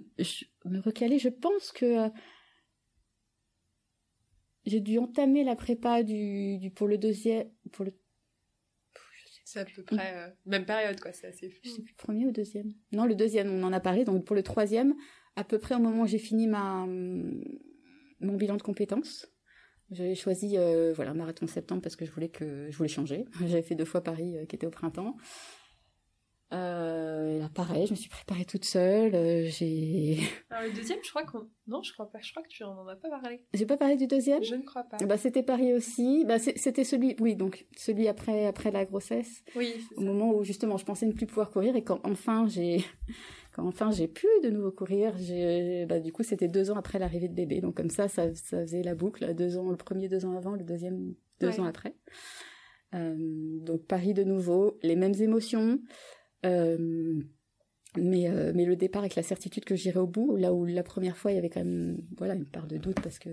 me recaler. Je pense que j'ai dû entamer la prépa du, du pour le deuxième pour le c'est à peu près euh, même période quoi c'est assez fou. je sais plus premier ou deuxième? Non le deuxième on en a parlé donc pour le troisième à peu près au moment où j'ai fini ma mon bilan de compétences j'ai choisi euh, voilà marathon septembre parce que je voulais que je voulais changer. J'avais fait deux fois Paris euh, qui était au printemps euh, là, pareil, je me suis préparée toute seule. Euh, j'ai. Alors, le deuxième, je crois qu'on. Non, je crois pas. Je crois que tu en as pas parlé. J'ai pas parlé du deuxième? Je ne crois pas. Bah, c'était Paris aussi. Bah, c'était celui. Oui, donc celui après après la grossesse. Oui. Au moment où justement, je pensais ne plus pouvoir courir et quand enfin j'ai. Quand enfin j'ai pu de nouveau courir, j'ai, bah, du coup c'était deux ans après l'arrivée de bébé, donc comme ça, ça, ça faisait la boucle, deux ans, le premier deux ans avant, le deuxième deux ans après. Euh, donc Paris de nouveau, les mêmes émotions, euh, mais, euh, mais le départ avec la certitude que j'irai au bout, là où la première fois il y avait quand même voilà une part de doute parce que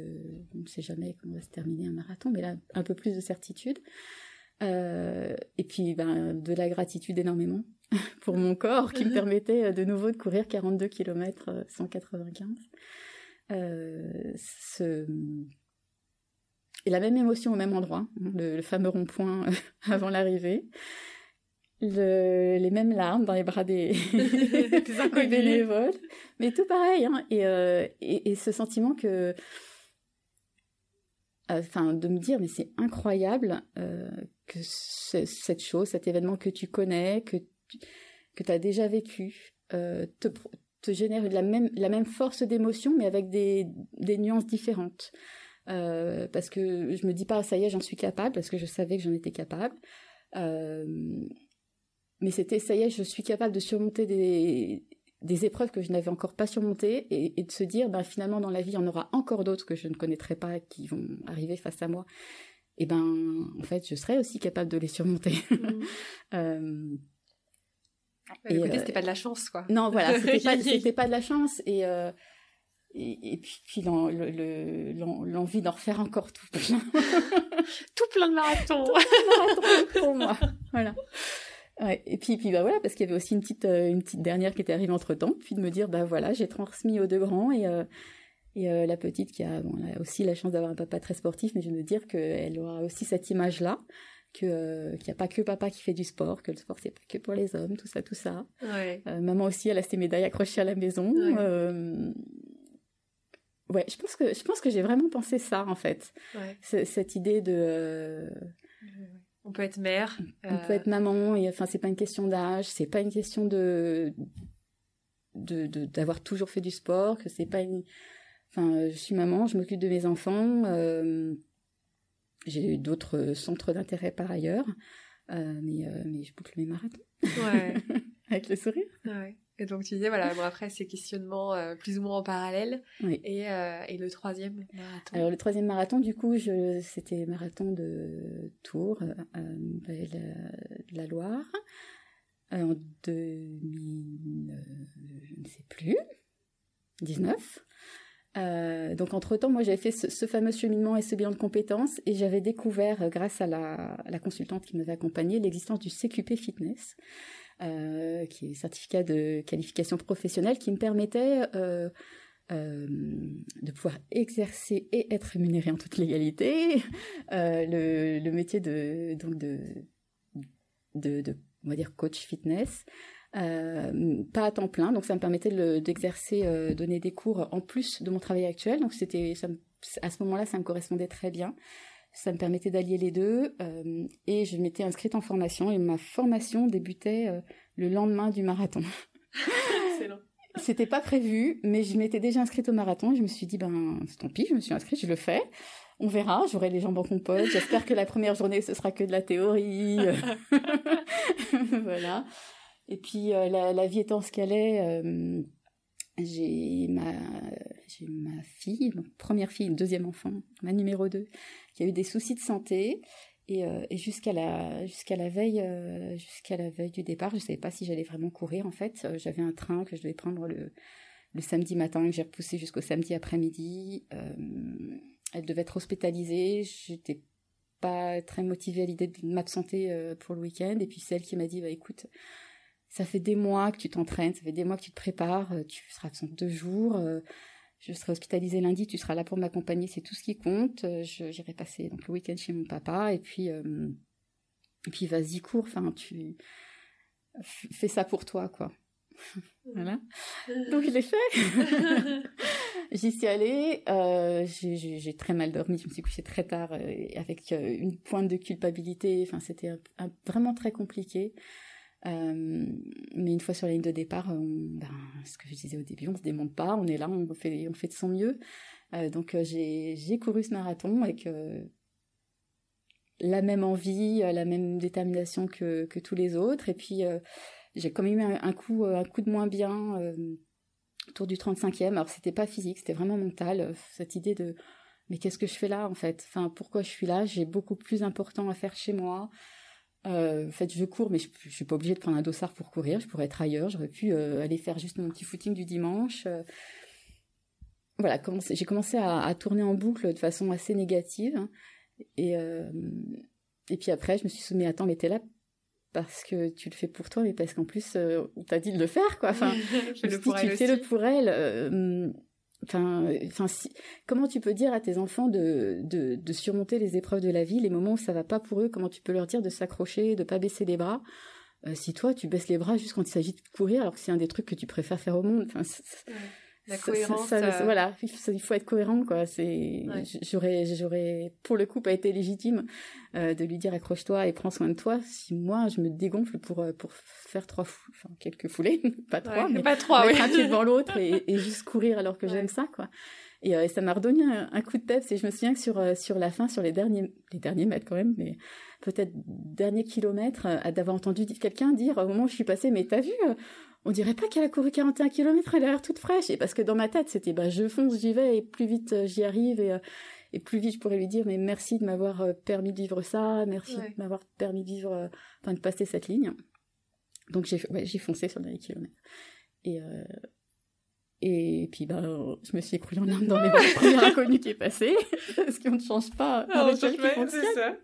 on ne sait jamais comment va se terminer un marathon, mais là un peu plus de certitude. Euh, et puis ben, de la gratitude énormément pour mon corps qui me permettait de nouveau de courir 42 km 195. Euh, ce... Et la même émotion au même endroit, hein, le, le fameux rond-point avant l'arrivée le, les mêmes larmes dans les bras des, des bénévoles. Mais tout pareil, hein. et, euh, et, et, ce sentiment que, euh, enfin, de me dire, mais c'est incroyable euh, que cette chose, cet événement que tu connais, que tu, que as déjà vécu, te, te génère la même, la même force d'émotion, mais avec des, des nuances différentes. Parce que je me dis pas, ça y est, j'en suis capable, parce que je savais que j'en étais capable. Euh, mais c'était ça y est, je suis capable de surmonter des, des épreuves que je n'avais encore pas surmontées et, et, de se dire, ben, finalement, dans la vie, il y en aura encore d'autres que je ne connaîtrai pas qui vont arriver face à moi. Et ben, en fait, je serai aussi capable de les surmonter. Mmh. euh, et côté, euh, c'était pas de la chance, quoi. Non, voilà, c'était pas, c'était pas de la chance. Et, euh, et, et, puis, puis l'envie d'en refaire encore tout plein. tout plein de marathons. tout plein de marathons pour moi. Voilà. Ouais, et puis, puis bah voilà, parce qu'il y avait aussi une petite, euh, une petite dernière qui était arrivée entre temps, puis de me dire, bah voilà, j'ai transmis aux deux grands et, euh, et euh, la petite qui a, bon, a aussi la chance d'avoir un papa très sportif, mais je me dire qu'elle aura aussi cette image-là, que qu'il n'y a pas que papa qui fait du sport, que le sport c'est pas que pour les hommes, tout ça, tout ça. Ouais. maman aussi, elle a ses médailles accrochées à la maison. Ouais. ouais, je pense que je pense que j'ai vraiment pensé ça en fait, cette idée de peut être mère. On peut être maman. Et enfin, c'est pas une question d'âge. C'est pas une question de d'avoir toujours fait du sport. Que c'est pas une. Enfin, je suis maman. Je m'occupe de mes enfants. J'ai d'autres centres d'intérêt par ailleurs. mais, mais je boucle mes marathons. Ouais. Avec le sourire. Ouais. Et donc tu disais, voilà, bon, après ces questionnements euh, plus ou moins en parallèle. Oui. Et, euh, et, le troisième marathon? Alors le troisième marathon, du coup, c'était marathon de Tours, euh, de la Loire, en 2000, je ne sais plus, 19. donc entre-temps, moi j'avais fait ce, fameux cheminement et ce bilan de compétences et j'avais découvert, grâce à la, la consultante qui m'avait accompagnée, l'existence du CQP Fitness. Euh, qui est certificat de qualification professionnelle, qui me permettait euh, euh, de pouvoir exercer et être rémunérée en toute légalité le, métier de donc de, de, de on va dire coach fitness. Pas à temps plein, donc ça me permettait d'exercer, euh, donner des cours en plus de mon travail actuel. Donc c'était, à ce moment-là, ça me correspondait très bien. Ça me permettait d'allier les deux euh, et je m'étais inscrite en formation et ma formation débutait euh, le lendemain du marathon. Excellent. C'était pas prévu, mais je m'étais déjà inscrite au marathon et je me suis dit ben tant pis, je me suis inscrite, je le fais. On verra, j'aurai les jambes en compote. J'espère que la première journée ce sera que de la théorie. voilà. Et puis euh, la, la, vie étant ce qu'elle est, j'ai ma j'ai ma fille, première fille, deuxième enfant, ma numéro 2, qui a eu des soucis de santé. Et, euh, jusqu'à la jusqu'à la veille euh, jusqu'à la veille du départ, je savais pas si j'allais vraiment courir. En fait, euh, j'avais un train que je devais prendre le le samedi matin que j'ai repoussé jusqu'au samedi après-midi. elle devait être hospitalisée. J'étais pas très motivée à l'idée de m'absenter pour le week-end. Et puis celle qui m'a dit bah écoute, ça fait des mois que tu t'entraînes, ça fait des mois que tu te prépares, tu seras absente deux jours je serai hospitalisée lundi, tu seras là pour m'accompagner, c'est tout ce qui compte. Euh, j'irai passer donc le week-end chez mon papa et puis euh, puis vas-y cours, enfin tu fais ça pour toi quoi. voilà. Donc je l'ai fait. J'y suis allée. Euh, j'ai très mal dormi. Je me suis couchée très tard avec une pointe de culpabilité. Enfin c'était vraiment très compliqué. Euh, mais une fois sur la ligne de départ, ben, ce que je disais au début, on se démonte pas, on est là, on fait, de son mieux. Euh, donc euh, j'ai couru ce marathon avec la même envie, la même détermination que, que tous les autres. Et puis j'ai quand même eu un, coup, un coup de moins bien autour du 35e. Alors c'était pas physique, c'était vraiment mental. Cette idée de mais qu'est-ce que je fais là en fait? Enfin pourquoi je suis là? J'ai beaucoup plus important à faire chez moi. Euh, en fait, je cours, mais je, je suis pas obligée de prendre un dossard pour courir. Je pourrais être ailleurs. J'aurais pu euh, aller faire juste mon petit footing du dimanche. Euh. voilà, j'ai commencé à, tourner en boucle de façon assez négative. Hein. et, et puis après, je me suis soumis à attends, mais t'es là parce que tu le fais pour toi, mais parce qu'en plus, on t'a dit de le faire, quoi. Enfin, je le tu fais le pour elle. Enfin, comment tu peux dire à tes enfants de, surmonter les épreuves de la vie, les moments où ça va pas pour eux Comment tu peux leur dire de s'accrocher, de pas baisser les bras? Euh, Si toi, tu baisses les bras juste quand il s'agit de courir, alors que c'est un des trucs que tu préfères faire au monde. La cohérence. Ça, euh. Voilà, il faut, être cohérent, quoi. C'est, j'aurais, j'aurais, pour le coup, pas été légitime euh, de lui dire accroche-toi et prends soin de toi. Si moi, je me dégonfle pour euh, pour faire trois, fou... enfin quelques foulées, pas trois, mais pas trois, mettre un pied devant l'autre et, et, juste courir alors que j'aime ça, quoi. Et, et ça m'a redonné un, coup de tête. Et je me souviens que sur sur la fin, sur les derniers les derniers mètres quand même, mais peut-être derniers kilomètres, d'avoir entendu quelqu'un dire au moment où je suis passée, mais t'as vu on dirait pas qu'elle a couru 41 km, elle a l'air toute fraîche. Et parce que dans ma tête, c'était bah je fonce, j'y vais et plus vite euh, j'y arrive et, euh, et plus vite je pourrais lui dire mais merci de m'avoir euh, permis de vivre ça, merci de m'avoir permis de vivre, enfin de passer cette ligne. Donc j'ai ouais, j'ai foncé sur les kilomètres. Et et puis bah je me suis écroulée en larmes dans les bras du premier inconnu qui est passé parce qu'on ne change pas un rituel qui fonctionne. Ça.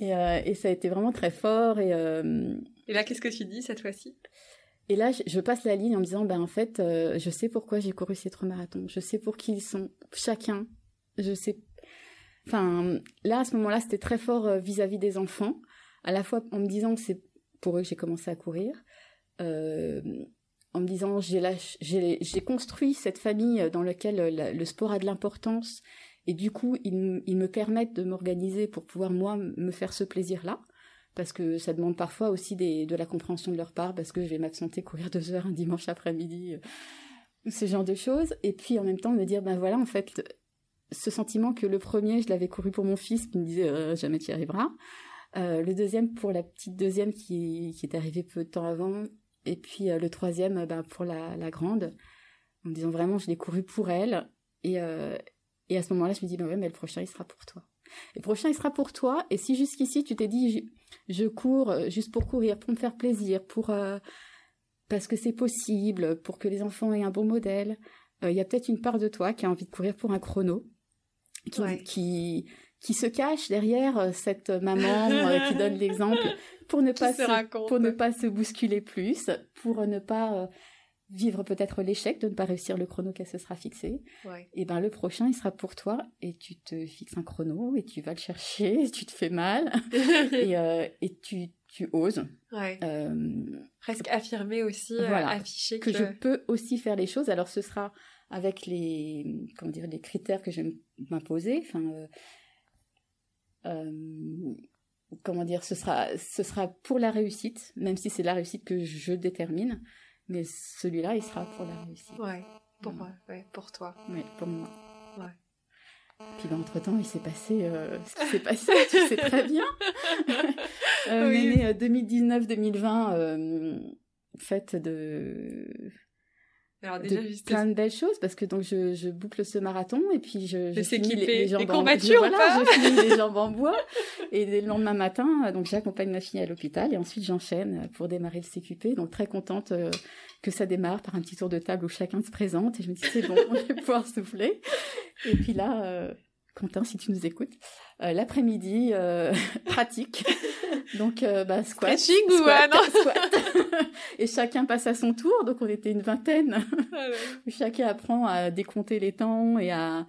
Et, et ça a été vraiment très fort et et là qu'est-ce que tu dis cette fois-ci? Et là, je, passe la ligne en me disant, ben en fait, euh, je sais pourquoi j'ai couru ces trois marathons. Je sais pour qui ils sont, chacun. Je sais. Enfin, là, à ce moment-là, c'était très fort euh, vis-à-vis des enfants. À la fois en me disant que c'est pour eux que j'ai commencé à courir. Euh, en me disant, j'ai construit cette famille dans laquelle le sport a de l'importance. Et du coup, ils, ils me permettent de m'organiser pour pouvoir, moi, me faire ce plaisir-là. Parce que ça demande parfois aussi de la compréhension de leur part, parce que je vais m'absenter courir deux heures un dimanche après-midi, euh, ce genre de choses. Et puis en même temps me dire, ben voilà, en fait, ce sentiment que le premier, je l'avais couru pour mon fils qui me disait euh, jamais tu y arriveras. Euh, le deuxième pour la petite deuxième qui, est arrivée peu de temps avant. Et puis le troisième ben, pour la, grande, en disant vraiment je l'ai couru pour elle. Et, et à ce moment-là, je me dis, ben ouais, mais le prochain, il sera pour toi. Le prochain, il sera pour toi. Et si jusqu'ici, tu t'es dit, je, cours euh, juste pour courir, pour me faire plaisir, pour euh, parce que c'est possible, pour que les enfants aient un bon modèle, euh, il y a peut-être une part de toi qui a envie de courir pour un chrono, qui, qui, se cache derrière cette maman qui donne l'exemple pour ne pas se, pour ne pas se bousculer plus, pour ne pas vivre peut-être l'échec de ne pas réussir le chrono qu'elle se sera fixé, et ben le prochain il sera pour toi et tu te fixes un chrono et tu vas le chercher, tu te fais mal et, euh, et tu, tu oses. Euh, Presque affirmer aussi, euh, afficher que... je peux aussi faire les choses. Alors ce sera avec les comment dire les critères que je vais m'imposer. Enfin, comment dire, ce sera ce sera pour la réussite, même si c'est la réussite que je détermine. Mais celui-là, il sera pour la réussite. Ouais, pour moi, ouais, pour toi. Oui, pour moi. Ouais. Puis ben, entre-temps, il s'est passé euh, ce qui s'est passé, tu sais très bien. euh, oui. 2019-2020, euh, fête de alors déjà, juste plein de belles choses parce que donc je, je boucle ce marathon et puis je, je finis les, les, jambes en bois. Voilà, je finis les jambes en bois. Et le lendemain matin donc j'accompagne ma fille à l'hôpital et ensuite j'enchaîne pour démarrer le CQP donc très contente euh, que ça démarre par un petit tour de table où chacun se présente. Et je me dis c'est bon on va pouvoir souffler. Et puis là euh, Quentin, si tu nous écoutes, euh, l'après-midi euh, pratique. Donc, euh, bah, squat, squat, squat. et chacun passe à son tour. Donc, on était une vingtaine. Ah chacun apprend à décompter les temps et à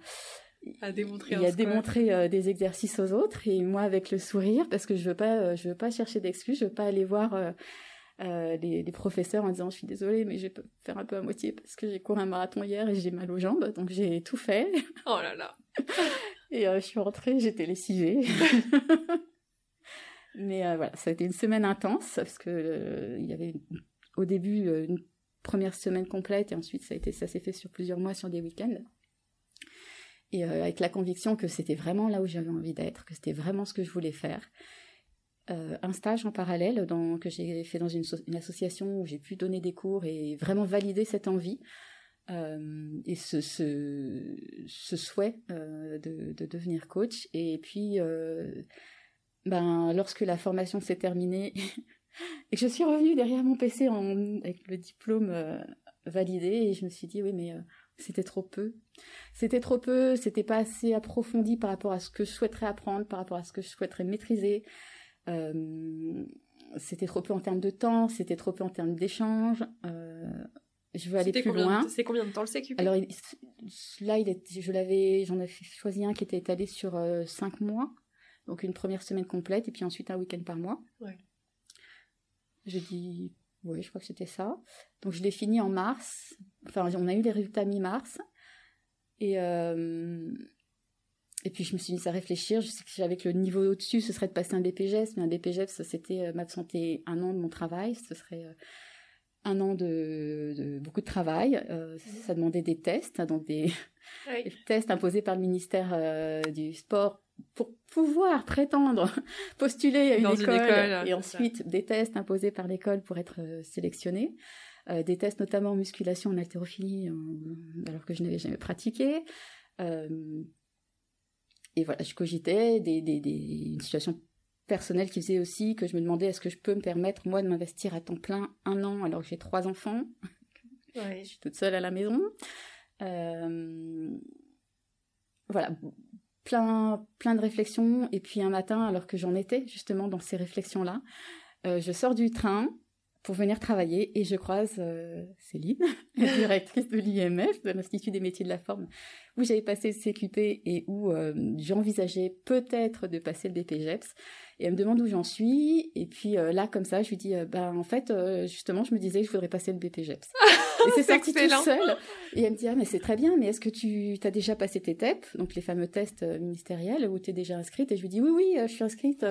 à démontrer, et à démontrer des exercices aux autres. Et moi, avec le sourire, parce que je veux pas, je veux pas chercher d'excuses. Je veux pas aller voir. les, les, professeurs en disant je suis désolée mais je vais faire un peu à moitié parce que j'ai couru un marathon hier et j'ai mal aux jambes donc j'ai tout fait oh là là et euh, je suis rentrée, j'étais lessivée. Mais euh, voilà, ça a été une semaine intense parce que euh, il y avait au début une première semaine complète et ensuite ça a été ça s'est fait sur plusieurs mois sur des week-ends. Et avec la conviction que c'était vraiment là où j'avais envie d'être, que c'était vraiment ce que je voulais faire. un stage en parallèle dans, que j'ai fait dans une, une association où j'ai pu donner des cours et vraiment valider cette envie. Euh, et ce, ce, ce souhait euh, de, de, devenir coach. Et puis, euh, ben, lorsque la formation s'est terminée et que je suis revenue derrière mon PC avec le diplôme validé, et je me suis dit, oui, mais c'était trop peu. C'était trop peu, c'était pas assez approfondi par rapport à ce que je souhaiterais apprendre, par rapport à ce que je souhaiterais maîtriser. c'était trop peu en termes de temps, c'était trop peu en termes d'échange. Je veux aller plus loin. C'est combien de temps le CQP Alors là, il est, je l'avais, j'en ai choisi un qui était étalé sur euh, cinq mois, donc une première semaine complète et puis ensuite un week-end par mois. Ouais. Je dis, oui, je crois que c'était ça. Donc je l'ai fini en mars. Enfin, on a eu les résultats mi-mars et euh, et puis je me suis mise à réfléchir. Je sais que j'avais que le niveau au-dessus, ce serait de passer un BPGES, mais un BPGES, c'était euh, m'absenter un an de mon travail, ce serait euh, un an de, beaucoup de travail. Euh, ça demandait des tests, hein, donc des, tests imposés par le ministère euh, du Sport pour pouvoir prétendre postuler à une, école, et ensuite des tests imposés par l'école pour être euh, sélectionné. des tests notamment en musculation en haltérophilie, alors que je n'avais jamais pratiqué. et voilà, je cogitais des, des, des, une situation personnel qui faisait aussi que je me demandais est-ce que je peux me permettre moi de m'investir à temps plein un an alors que j'ai trois enfants? Ouais. je suis toute seule à la maison. Euh... voilà. Plein plein de réflexions. Et puis un matin alors que j'en étais justement dans ces réflexions là euh, je sors du train pour venir travailler et je croise euh, Céline, la directrice de l'IMF, de l'Institut des métiers de la forme, où j'avais passé le CQP et où euh, j'envisageais peut-être de passer le BPGEPS. Et elle me demande où j'en suis. Et puis euh, là, comme ça, je lui dis, ben en fait, justement, je me disais que je voudrais passer le BPGEPS. et c'est sorti tout seul. Et elle me dit, ah mais c'est très bien, mais est-ce que tu as déjà passé tes TEP, donc les fameux tests ministériels, où tu es déjà inscrite? Et je lui dis, oui, oui, je suis inscrite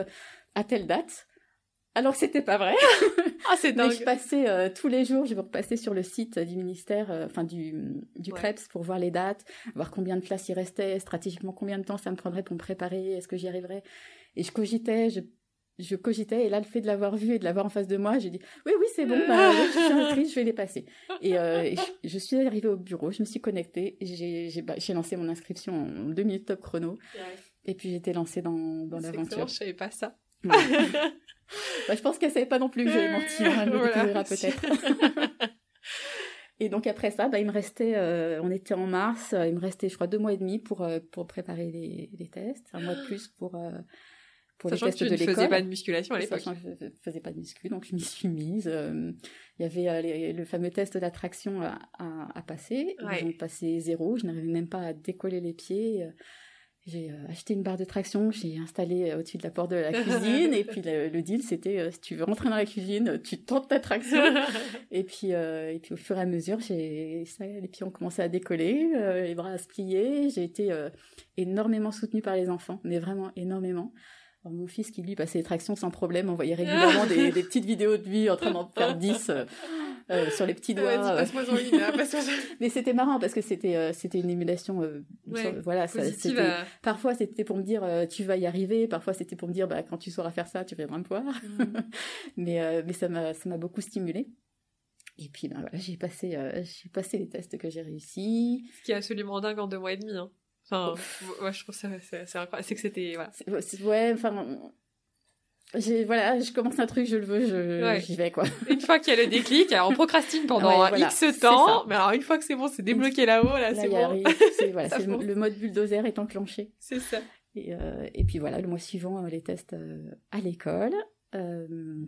à telle date. Alors que c'était pas vrai. ah, c'est dingue. je passais euh, tous les jours, je vais repasser sur le site du ministère, euh, enfin du, du CREPS pour voir les dates, voir combien de classes il restait, stratégiquement combien de temps ça me prendrait pour me préparer, est-ce que j'y arriverais. Et je cogitais, je, je cogitais, et là, le fait de l'avoir vu et de l'avoir en face de moi, j'ai dit, oui, oui, c'est bon, bah, je suis inscrite, je vais les passer. Et, euh, je, suis arrivée au bureau, je me suis connectée, j'ai, j'ai, bah, j'ai lancé mon inscription en deux minutes top chrono. Et puis j'étais lancée dans, dans l'aventure. Je savais pas ça. Bah, je pense qu'elle savait pas non plus que j'avais menti. Hein, elle me découvrira peut-être. et donc après ça, bah, il me restait, euh, on était en mars, euh, il me restait je crois deux mois et demi pour euh, pour préparer les, les tests, un mois de plus pour pour les tests que tu de l'école. ne faisais pas de musculation à l'époque. Sachant que je faisais pas de muscu, donc je m'y suis mise. il y avait le fameux test d'attraction à, à, passer. Ouais. J'en passé zéro, je n'arrivais même pas à décoller les pieds. J'ai euh, acheté une barre de traction, j'ai installé euh, au-dessus de la porte de la cuisine, et puis le, deal c'était euh, si tu veux rentrer dans la cuisine, tu tentes ta traction. et puis et puis au fur et à mesure, j'ai ça, les pieds ont commencé à décoller, les bras à se plier. J'ai été énormément soutenue par les enfants, mais vraiment énormément. mon fils qui lui passait les tractions sans problème, envoyait régulièrement des, des, petites vidéos de lui en train d'en faire 10 euh, sur les petits doigts. Euh. passe-moi ligne, hein, Mais c'était marrant parce que c'était euh, c'était une émulation. voilà, ça, parfois c'était pour me dire tu vas y arriver, parfois c'était pour me dire bah quand tu sauras faire ça, tu viendras me voir. Mm. mais mais ça m'a ça m'a beaucoup stimulé. Et puis ben voilà, j'ai passé j'ai passé les tests que j'ai réussi. Ce qui est absolument dingue en deux mois et demi. Hein. Enfin, moi je trouve ça c'est incroyable. C'est que c'était voilà. Ouais, enfin voilà, je commence un truc, je le veux, je, j'y vais, quoi. Une fois qu'il y a le déclic, alors on procrastine pendant X temps, mais alors une fois que c'est bon, c'est débloqué là-haut, là, c'est bon. voilà, le, mode bulldozer est enclenché. C'est ça. Et, euh, et puis voilà, le mois suivant, euh, les tests euh, à l'école, euh,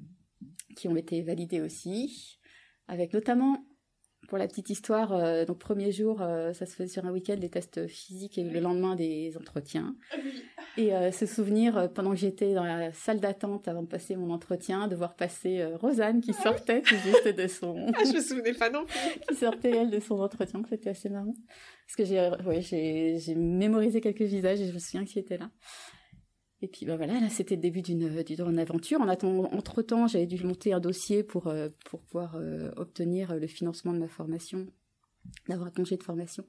qui ont été validés aussi, avec notamment pour la petite histoire, euh, donc premier jour, euh, ça se faisait sur un week-end, les tests physiques et le lendemain des entretiens. Et euh, ce souvenir, pendant que j'étais dans la salle d'attente avant de passer mon entretien, de voir passer Rosanne qui ah sortait tout juste de son... ah, je me souvenais pas non plus. qui sortait, elle, de son entretien, c'était assez marrant. Parce que j'ai ouais, j'ai mémorisé quelques visages et je me souviens qui était là. Et puis bah voilà, là c'était le début d'une d'une aventure. En entre temps, j'avais dû monter un dossier pour euh, pour pouvoir euh, obtenir le financement de ma formation, d'avoir un congé de formation.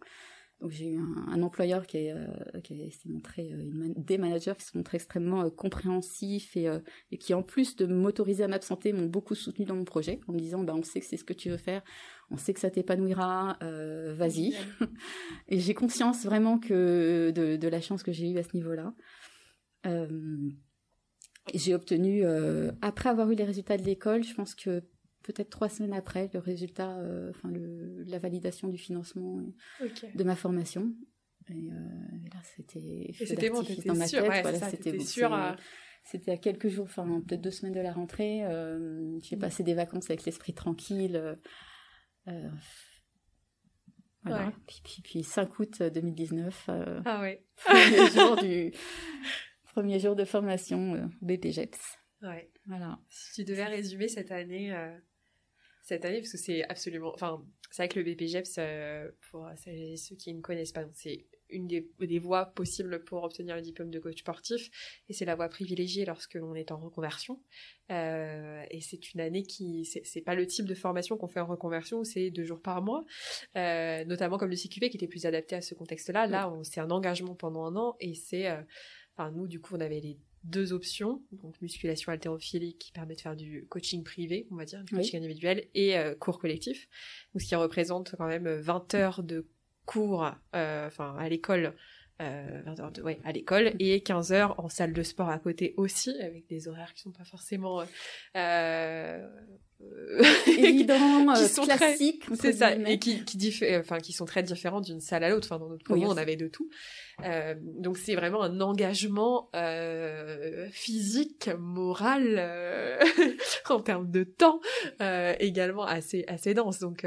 Donc j'ai eu un, employeur qui, est, euh, qui s'est montré, des managers qui se sont montrés extrêmement compréhensifs et, et qui en plus de m'autoriser à m'absenter m'ont beaucoup soutenu dans mon projet en me disant bah on sait que c'est ce que tu veux faire, on sait que ça t'épanouira, vas-y. et j'ai conscience vraiment que de, de la chance que j'ai eue à ce niveau-là. Euh, j'ai obtenu, euh, après avoir eu les résultats de l'école, je pense que peut-être trois semaines après, le résultat, euh, enfin la validation du financement de ma formation. Et, là, c'était c'était bon, dans ma tête. c'était sûr. C'était à quelques jours, enfin peut-être deux semaines de la rentrée. j'ai mm. passé des vacances avec l'esprit tranquille. Voilà. Puis, puis, puis, 5 août 2019. ah ouais. premier jour du, Premier jour de formation euh, BPGEPS. Ouais. Voilà. Si tu devais résumer cette année, euh, cette année, parce que c'est absolument, enfin, c'est vrai que le BPGEPS, euh, pour ceux qui ne connaissent pas, c'est une des, des, voies possibles pour obtenir le diplôme de coach sportif, et c'est la voie privilégiée lorsque l'on est en reconversion. Euh, et c'est une année qui, c'est pas le type de formation qu'on fait en reconversion, c'est deux jours par mois, euh, notamment comme le CQP qui était plus adapté à ce contexte-là. Là, c'est un engagement pendant un an, et c'est euh, Enfin, nous, du coup, on avait les deux options, donc musculation haltérophilique qui permet de faire du coaching privé, on va dire, du coaching individuel, et euh, cours collectif, ce qui représente quand même 20 heures de cours, euh, enfin à l'école, euh, 20 heures de, ouais, à l'école, et 15 heures en salle de sport à côté aussi, avec des horaires qui sont pas forcément euh, euh, évident, qui euh, sont classiques, c'est ça, et qui qui enfin qui sont très différents d'une salle à l'autre. Enfin dans notre promo, on avait de tout. Euh, donc c'est vraiment un engagement euh, physique, moral, euh, en termes de temps, également assez assez dense. Donc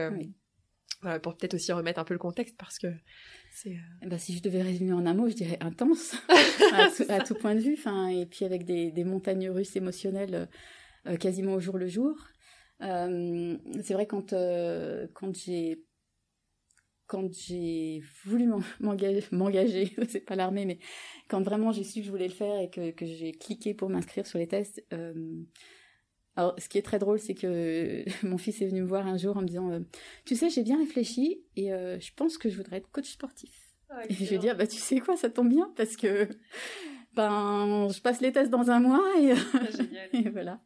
voilà, pour peut-être aussi remettre un peu le contexte parce que Bah, si je devais résumer en un mot, je dirais intense à, tout, point de vue. Enfin et puis avec des, des montagnes russes émotionnelles quasiment au jour le jour. Euh, c'est vrai quand euh, quand j'ai quand j'ai voulu m'engager, c'est pas l'armée, mais quand vraiment j'ai su que je voulais le faire et que, que j'ai cliqué pour m'inscrire sur les tests, euh, Alors, ce qui est très drôle, c'est que mon fils est venu me voir un jour en me disant euh, Tu sais, j'ai bien réfléchi et euh, je pense que je voudrais être coach sportif. Ah, et je lui ai dit ah, bah, Tu sais quoi, ça tombe bien parce que ben, je passe les tests dans un mois et, ah, voilà.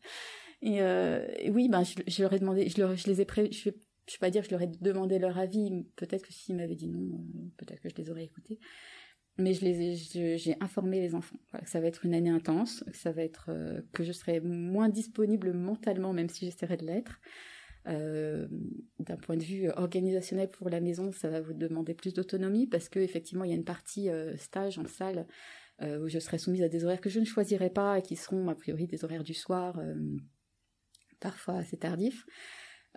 Et, oui, ben, je, leur ai demandé, je, leur, je les ai pré... je, je vais pas dire que je leur ai demandé leur avis, peut-être que s'ils m'avaient dit non, peut-être que je les aurais écoutés mais je les j'ai informé les enfants que ça va être une année intense, que ça va être euh, que je serai moins disponible mentalement, même si j'essaierai de l'être. Euh, d'un point de vue organisationnel pour la maison, ça va vous demander plus d'autonomie parce que effectivement il y a une partie euh, stage en salle où je serai soumise à des horaires que je ne choisirai pas et qui seront a priori des horaires du soir, parfois assez tardifs.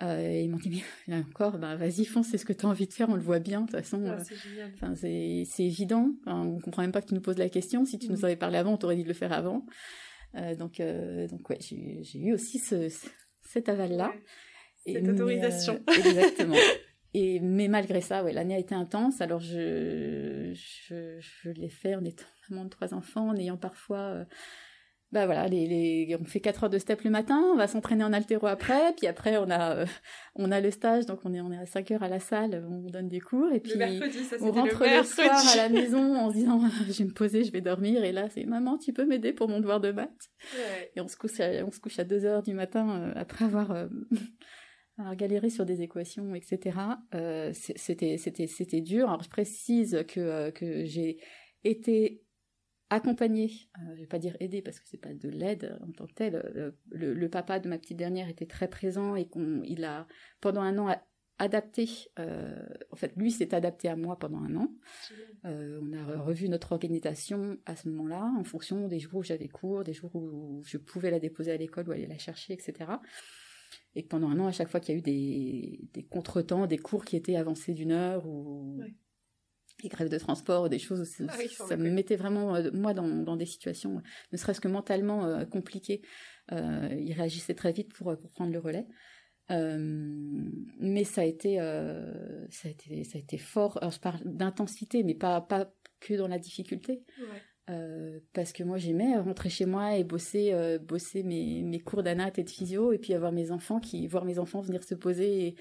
Euh, ils m'ont dit, mais encore, bah, vas-y, fonce, c'est ce que tu as envie de faire, on le voit bien, de toute façon. Euh, c'est évident. Enfin, on comprend même pas que tu nous poses la question. Si tu nous mm. avais parlé avant, on t'aurait dit de le faire avant. Euh, donc, euh, donc ouais, j'ai eu aussi ce, cet aval-là. Cette autorisation. exactement. Et, mais malgré ça, ouais, l'année a été intense. Alors, je, je, je l'ai fait en étant maman de trois enfants, en ayant parfois bah voilà, les, les, on fait 4 heures de step le matin, on va s'entraîner en altéro après, puis après on a euh, on a le stage, donc on est on est à 5 heures à la salle, on donne des cours, et puis on rentre le, soir à la maison en se disant je vais me poser, je vais dormir, et là c'est maman, tu peux m'aider pour mon devoir de maths, et on se couche à, on se couche à 2 heures du matin euh, après avoir euh, galéré sur des équations, etc. c'était c'était c'était dur. Alors je précise que que j'ai été accompagner, euh, je vais pas dire aider parce que c'est pas de l'aide en tant que tel. Euh, le, papa de ma petite dernière était très présent et qu'on il a pendant un an adapté. Euh, en fait, lui s'est adapté à moi pendant un an. Euh, on a revu notre organisation à ce moment-là en fonction des jours où j'avais cours, des jours où je pouvais la déposer à l'école ou aller la chercher, etc. Et pendant un an, à chaque fois qu'il y a eu des, des contretemps, des cours qui étaient avancés d'une heure ou les grèves de transport, des choses, ça, ah ça me mettait vraiment, euh, moi, dans, dans, des situations, ne serait-ce que mentalement euh, compliquées. Euh, il réagissait très vite pour, pour prendre le relais. Euh, mais ça a été, euh, ça a été, ça a été fort. Alors je parle d'intensité, mais pas, pas que dans la difficulté. Ouais. Euh, parce que moi j'aimais rentrer chez moi et bosser bosser mes, mes cours d'anat et de physio et puis avoir mes enfants qui voir mes enfants venir se poser et,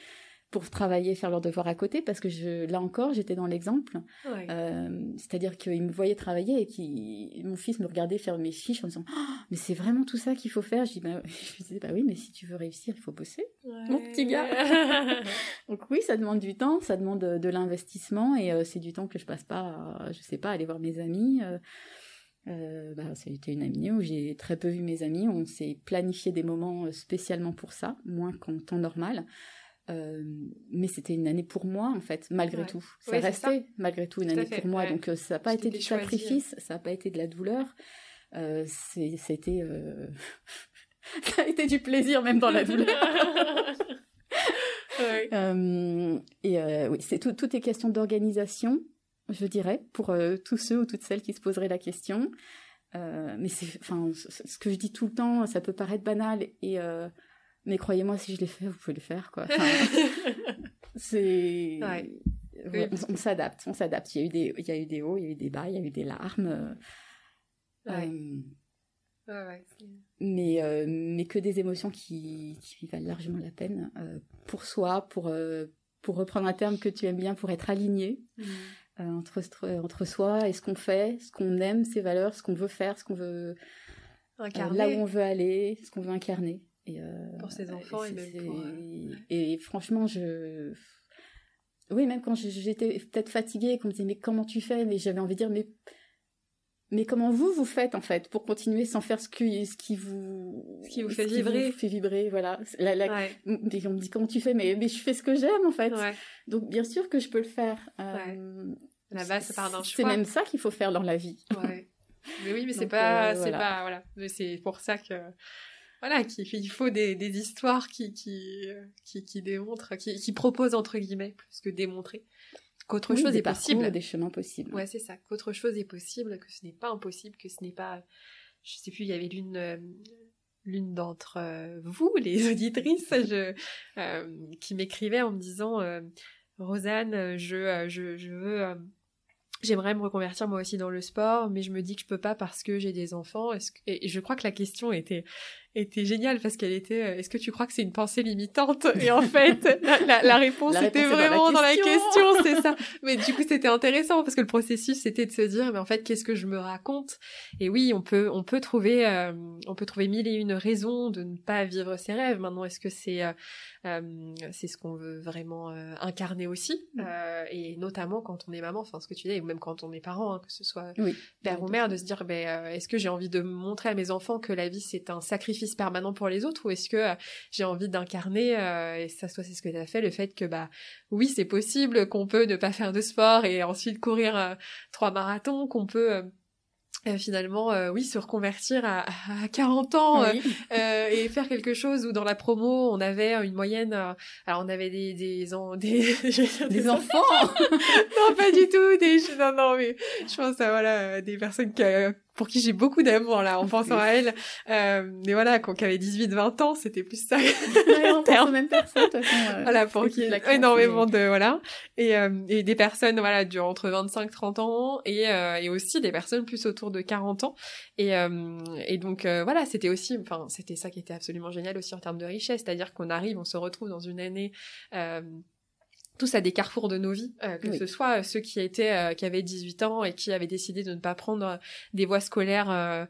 pour travailler, faire leurs devoirs à côté, parce que je, là encore, j'étais dans l'exemple. Euh, c'est-à-dire qu'ils me voyaient travailler et qui, mon fils me regardait faire mes fiches en me disant, oh, mais c'est vraiment tout ça qu'il faut faire. Je, dis, bah, je disais, bah oui, mais si tu veux réussir, il faut bosser, mon petit gars. Donc oui, ça demande du temps, ça demande de, l'investissement et euh, c'est du temps que je passe pas, à, je sais pas, aller voir mes amis. Euh, euh, bah, c'était une année où j'ai très peu vu mes amis. On s'est planifié des moments spécialement pour ça, moins qu'en temps normal. Euh, mais c'était une année pour moi en fait, malgré tout. Ça restait malgré tout une année pour moi, donc euh, ça n'a pas été du sacrifice, ça n'a pas été de la douleur. Euh, c'était, euh... ça a été du plaisir même dans la douleur. Euh, et oui, c'est tout, tout est question d'organisation, je dirais, pour tous ceux ou toutes celles qui se poseraient la question. mais c'est, enfin, ce que je dis tout le temps, ça peut paraître banal et mais croyez-moi, si je l'ai fait, vous pouvez le faire, quoi. c'est... on, s'adapte, on s'adapte. Il y a eu des, il y a eu des hauts, il y a eu des bas, il y a eu des larmes. Euh, mais, euh, mais que des émotions qui, qui valent largement la peine euh, pour soi, pour, pour reprendre un terme que tu aimes bien, pour être aligné mm. entre, entre soi et ce qu'on fait, ce qu'on aime, ses valeurs, ce qu'on veut faire, ce qu'on veut, là où on veut aller, ce qu'on veut incarner. Et, euh, pour ses enfants et, même pour... Euh, et franchement, je... Oui, même quand j'étais peut-être fatiguée, qu'on me disait mais comment tu fais? Mais j'avais envie de dire mais mais comment vous vous faites en fait pour continuer sans faire ce qui ce qui vous ce qui vous fait vibrer. fait vibrer voilà. La, on me dit comment tu fais? Mais mais je fais ce que j'aime en fait. Donc bien sûr que je peux le faire euh, la base part d'un choix. c'est même ça qu'il faut faire dans la vie. Ouais. mais oui mais c'est pas c'est pas voilà. Mais c'est pour ça que voilà, qu'il faut des, des histoires qui, qui, qui, qui démontrent, qui, qui proposent entre guillemets, plus que démontrer, qu'autre chose est possible. Des chemins possibles. Ouais, c'est ça, qu'autre chose est possible, que ce n'est pas impossible, que ce n'est pas, je sais plus, il y avait l'une, euh, l'une d'entre euh, vous, les auditrices, je, euh, qui m'écrivait en me disant, Rosanne, je, je, je veux j'aimerais me reconvertir moi aussi dans le sport, mais je me dis que je peux pas parce que j'ai des enfants. Et je crois que la question était était géniale parce qu'elle était euh, est-ce que tu crois que c'est une pensée limitante? Et en fait la, réponse était vraiment dans la question, c'est ça. Mais du coup c'était intéressant parce que le processus c'était de se dire mais en fait qu'est-ce que je me raconte? Et oui on peut on peut trouver euh, on peut trouver mille et une raisons de ne pas vivre ses rêves. Maintenant est-ce que c'est euh, c'est ce qu'on veut vraiment incarner aussi? Mm. et notamment quand on est maman enfin ce que tu dis ou même quand on est parent hein, que ce soit père ou mère de se dire ben est-ce que j'ai envie de montrer à mes enfants que la vie c'est un sacrifice permanent pour les autres ou est-ce que euh, j'ai envie d'incarner euh, et ça soit c'est ce que tu as fait le fait que bah oui c'est possible qu'on peut ne pas faire de sport et ensuite courir euh, trois marathons qu'on peut euh, finalement, euh, oui, se reconvertir à, à 40 ans euh, et faire quelque chose où dans la promo on avait une moyenne, alors on avait des des des, des, enfants, non pas du tout, des non non mais je pense à voilà des personnes qui, pour qui j'ai beaucoup d'amour là en pensant à elles, mais voilà quand qui avaient 18-20 ans c'était plus ça. on même personne, voilà pour qui énormément de voilà et et des personnes voilà du entre 25-30 ans et et aussi des personnes plus autour de de 40 ans. Et, euh, et donc euh, voilà, c'était aussi, enfin c'était ça qui était absolument génial aussi en termes de richesse, c'est-à-dire qu'on arrive, on se retrouve dans une année euh, tous à des carrefours de nos vies, que ce soit ceux qui étaient qui avaient 18 ans et qui avaient décidé de ne pas prendre des voies scolaires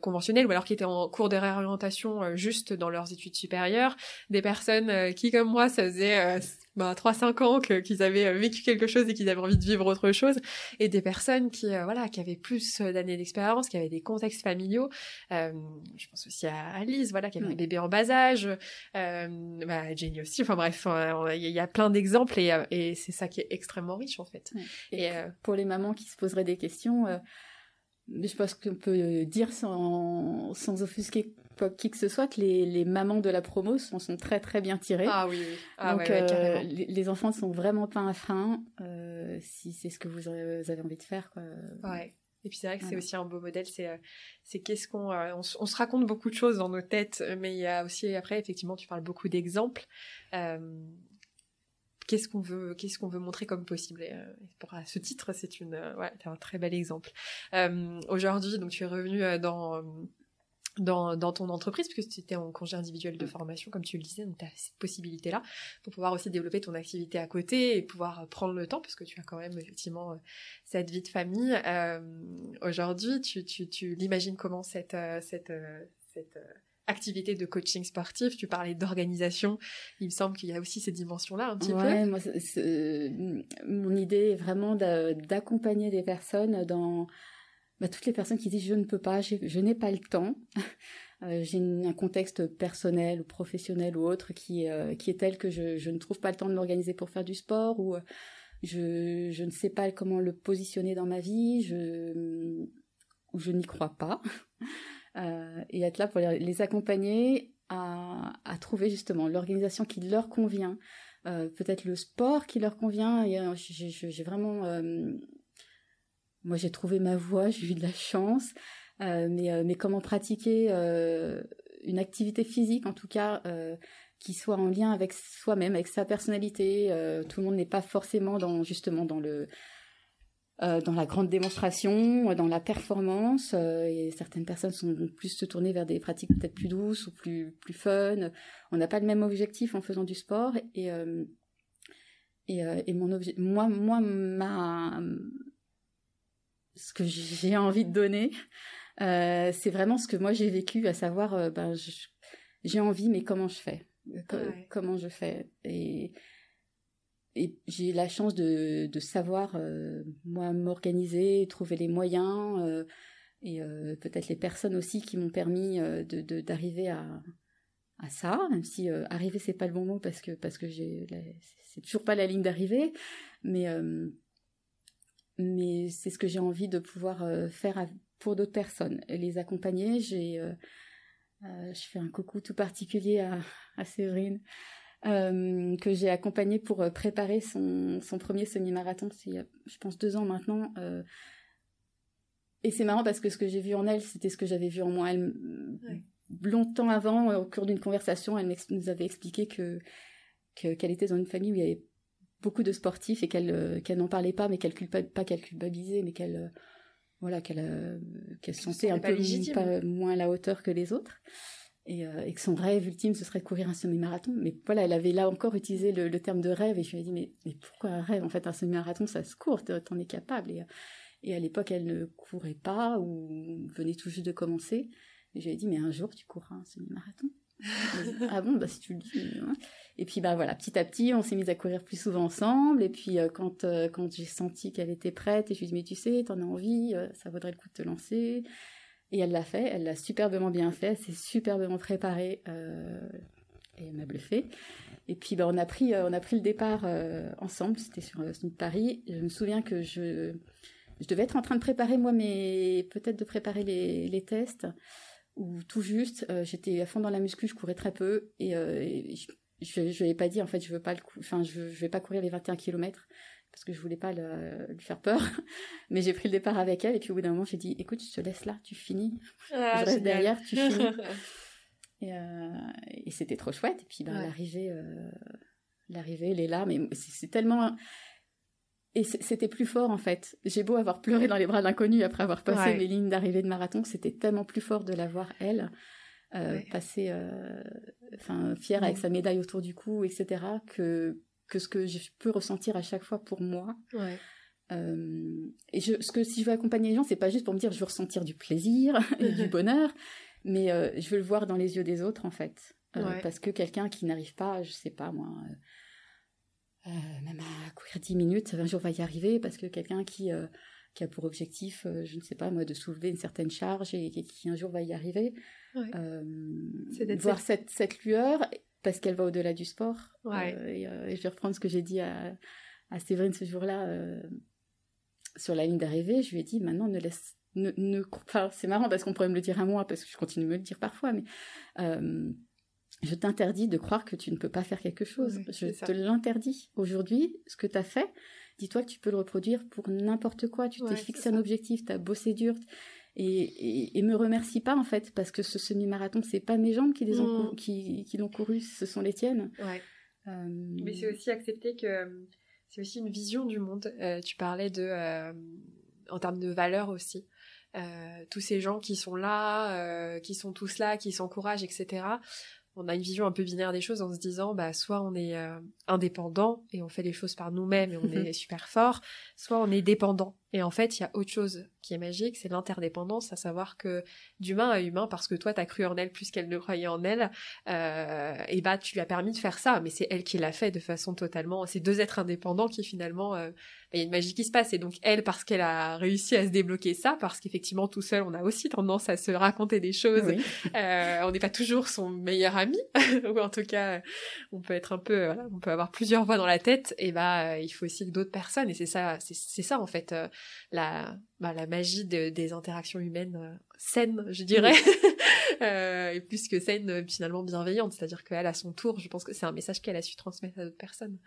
conventionnelles ou alors qui étaient en cours de réorientation juste dans leurs études supérieures, des personnes qui comme moi ça faisait bah, 3-5 ans qu'ils avaient euh, vécu quelque chose et qu'ils avaient envie de vivre autre chose, et des personnes qui euh, voilà qui avaient plus euh, d'années d'expérience, qui avaient des contextes familiaux. Euh, je pense aussi à Alice, voilà, qui avait un bébé en bas âge, bah, Jenny aussi. Enfin bref, il y, a plein d'exemples et, et c'est ça qui est extrêmement riche en fait. Et, pour les mamans qui se poseraient des questions je pense qu'on peut dire sans, sans offusquer qui que ce soit que les, les mamans de la promo sont, sont, très très bien tirées. Ah oui, oui. Ah, Donc euh, les, enfants ne sont vraiment pas un frein euh, si c'est ce que vous avez envie de faire. Quoi. Ouais. Et puis c'est vrai que c'est aussi un beau modèle, c'est euh, c'est qu'est-ce qu'on euh, on, se raconte beaucoup de choses dans nos têtes, mais il y a aussi après effectivement tu parles beaucoup d'exemples. Euh, qu'est-ce qu'on veut qu'est-ce qu'on veut montrer comme possible et, pour ce titre c'est une ouais un très bel exemple. Aujourd'hui donc tu es revenu dans dans, dans ton entreprise, puisque tu étais en congé individuel de formation, comme tu le disais, donc tu as cette possibilité-là pour pouvoir aussi développer ton activité à côté et pouvoir prendre le temps, parce que tu as quand même effectivement euh, cette vie de famille. Euh, Aujourd'hui, tu, tu, tu l'imagines comment cette, euh, cette, euh, cette activité de coaching sportif, tu parlais d'organisation, il me semble qu'il y a aussi ces dimensions-là un petit ouais, peu. Moi, mon idée est vraiment d'accompagner des personnes dans bah, toutes les personnes qui disent je ne peux pas, je n'ai pas le temps, euh, j'ai un contexte personnel ou professionnel ou autre qui, euh, qui est tel que je, ne trouve pas le temps de m'organiser pour faire du sport ou euh, je, ne sais pas comment le positionner dans ma vie, ou je n'y crois pas. Euh, et être là pour les accompagner à, trouver justement l'organisation qui leur convient, euh, peut-être le sport qui leur convient. J'ai vraiment moi, j'ai trouvé ma voie, j'ai eu de la chance. Euh, mais, euh, mais comment pratiquer euh, une activité physique, en tout cas, euh, qui soit en lien avec soi-même, avec sa personnalité. tout le monde n'est pas forcément dans justement dans le dans la grande démonstration, dans la performance. et certaines personnes sont plus se tourner vers des pratiques peut-être plus douces ou plus plus fun. On n'a pas le même objectif en faisant du sport. Et et, et mon objet, moi moi ma ce que j'ai envie de donner. Euh, c'est vraiment ce que moi j'ai vécu, à savoir, euh, ben, j'ai envie, mais comment je fais? Comment je fais? Et, et j'ai la chance de, savoir, euh, moi, m'organiser, trouver les moyens, euh, et euh, peut-être les personnes aussi qui m'ont permis de d'arriver à, à ça, même si arriver c'est pas le bon mot parce que parce que c'est toujours pas la ligne d'arrivée, mais mais c'est ce que j'ai envie de pouvoir faire pour d'autres personnes, les accompagner. J'ai, je fais un coucou tout particulier à, à Séverine, que j'ai accompagné pour préparer son, son premier semi-marathon, c'est je pense deux ans maintenant. et c'est marrant parce que ce que j'ai vu en elle, c'était ce que j'avais vu en moi. Elle, Longtemps avant, au cours d'une conversation, elle nous avait expliqué que qu'elle était dans une famille où il y avait beaucoup de sportifs et qu'elle qu'elle n'en parlait pas, mais qu'elle pas qu'elle culpabilisait, mais qu'elle voilà qu'elle qu'elle se sentait un peu moins à la hauteur que les autres. Et, et, que son rêve ultime ce serait de courir un semi-marathon. Mais voilà, elle avait là encore utilisé le, terme de rêve et je lui ai dit mais, pourquoi un rêve En fait, un semi-marathon ça se court, t'en es capable. Et, et à l'époque, elle ne courait pas ou venait tout juste de commencer. Et je lui ai dit mais un jour tu courras un semi-marathon. ah bon, bah si tu le dis. Et puis bah voilà, petit à petit, on s'est mis à courir plus souvent ensemble. Et puis euh, quand euh, quand j'ai senti qu'elle était prête, et je lui ai dit mais tu sais, t'en as envie, euh, ça vaudrait le coup de te lancer. Et elle l'a fait, elle l'a superbement bien fait, elle s'est superbement préparée et elle m'a bluffé. Et puis bah, on a pris on a pris le départ ensemble, c'était sur, sur Paris. Je me souviens que je je devais être en train de préparer moi mais peut-être de préparer les, tests ou tout juste, euh, j'étais à fond dans la muscu, je courais très peu et, euh, je ai pas dit en fait je veux pas le enfin je, je vais pas courir les 21 km parce que je voulais pas le, lui faire peur, mais j'ai pris le départ avec elle et puis au bout d'un moment j'ai dit écoute je te laisse là, tu finis, ah, je reste derrière, tu finis. et, euh, et c'était trop chouette et puis ben, l'arrivée, l'arrivée elle est là, mais c'est tellement et c'était plus fort en fait. J'ai beau avoir pleuré dans les bras d'inconnus après avoir passé mes lignes d'arrivée de marathon, c'était tellement plus fort de la voir elle euh, passer, euh, enfin fière avec mm. sa médaille autour du cou, etc. que que ce que je peux ressentir à chaque fois pour moi. Euh, et je, ce que si je veux accompagner les gens, c'est pas juste pour me dire je veux ressentir du plaisir et du bonheur, mais je veux le voir dans les yeux des autres en fait. Parce que quelqu'un qui n'arrive pas, je sais pas moi euh, même à courir 10 minutes, un jour va y arriver parce que quelqu'un qui, euh, qui a pour objectif, euh, je ne sais pas moi, de soulever une certaine charge et, qui un jour va y arriver, voir cette, cette lueur parce qu'elle va au-delà du sport. Et, je vais reprendre ce que j'ai dit à, à Séverine ce jour-là sur la ligne d'arrivée. Je lui ai dit maintenant ne laisse ne, ne enfin, c'est marrant parce qu'on pourrait me le dire à moi parce que je continue de me le dire parfois, mais je t'interdis de croire que tu ne peux pas faire quelque chose. je te l'interdis. Aujourd'hui, ce que tu as fait, dis-toi que tu peux le reproduire pour n'importe quoi. Tu t'es fixé un objectif, tu as bossé dur. Et, et, me remercie pas en fait parce que ce semi-marathon c'est pas mes jambes qui les ont mm. qui, qui l'ont couru ce sont les tiennes ouais. Euh, mais c'est aussi accepter que euh, c'est aussi une vision du monde euh, tu parlais de en termes de valeur aussi tous ces gens qui sont là qui sont tous là qui s'encouragent etc on a une vision un peu binaire des choses en se disant bah soit on est indépendant et on fait les choses par nous-mêmes et on est super fort, soit on est dépendant. Et en fait, il y a autre chose qui est magique, c'est l'interdépendance, à savoir que d'humain à humain, parce que toi t'as cru en elle plus qu'elle ne croyait en elle, euh, et bah tu lui as permis de faire ça, mais c'est elle qui l'a fait de façon totalement. C'est deux êtres indépendants qui finalement euh, il y a une magie qui se passe. Et donc elle, parce qu'elle a réussi à se débloquer ça, parce qu'effectivement tout seul, on a aussi tendance à se raconter des choses. Euh, on n'est pas toujours son meilleur ami, ou en tout cas, on peut être un peu, voilà, on peut avoir plusieurs voix dans la tête. Et bah, il faut aussi que d'autres personnes. Et c'est ça, c'est ça en fait euh, la, bah, la magie des interactions humaines euh, saines, je dirais. euh, et plus que saine, finalement bienveillante. C'est-à-dire qu'elle, à son tour, je pense que c'est un message qu'elle a su transmettre à d'autres personnes.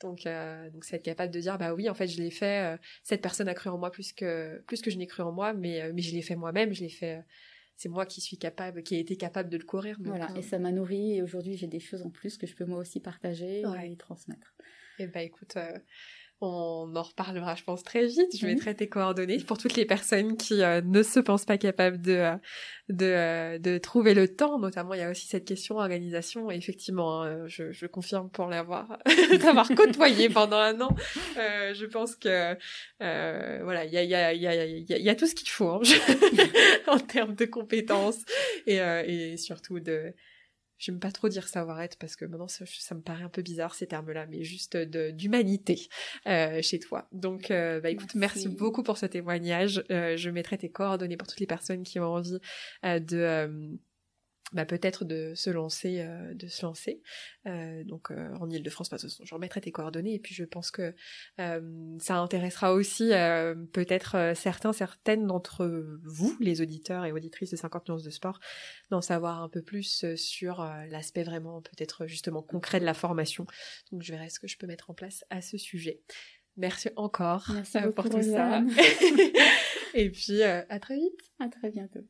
Donc, euh, donc c'est être capable de dire, bah oui, en fait, je l'ai fait. Euh, cette personne a cru en moi plus que plus que je n'ai cru en moi, mais euh, mais je l'ai fait moi-même. Je l'ai fait. c'est moi qui suis capable, qui ai été capable de le courir. voilà. Et ça m'a nourri. Et aujourd'hui, j'ai des choses en plus que je peux moi aussi partager et transmettre. Et bah écoute. On en reparlera, je pense, très vite. Je mettrai tes coordonnées pour toutes les personnes qui euh, ne se pensent pas capables de, euh, de, euh, de, trouver le temps. Notamment, il y a aussi cette question organisation. Et effectivement, hein, je, je, confirme pour l'avoir, d'avoir côtoyé pendant un an. je pense que, voilà, il y a, y, a, y, a, y a tout ce qu'il faut hein, en termes de compétences et, et surtout de j'aime pas trop dire savoir-être parce que maintenant ça, me paraît un peu bizarre ces termes-là, mais juste d'humanité euh, chez toi. Donc, euh, bah écoute, merci. beaucoup pour ce témoignage. Euh, je mettrai tes coordonnées pour toutes les personnes qui ont envie de bah, peut-être de se lancer, euh, de se lancer. Euh, donc euh, en Ile-de-France, façon, je remettrai tes coordonnées et puis je pense que ça intéressera aussi peut-être certains, certaines d'entre vous, les auditeurs et auditrices de 50 nuances de sport, d'en savoir un peu plus sur l'aspect vraiment peut-être justement concret de la formation. Donc je verrai ce que je peux mettre en place à ce sujet. Merci encore Merci pour tout ça. et puis à très vite. À très bientôt.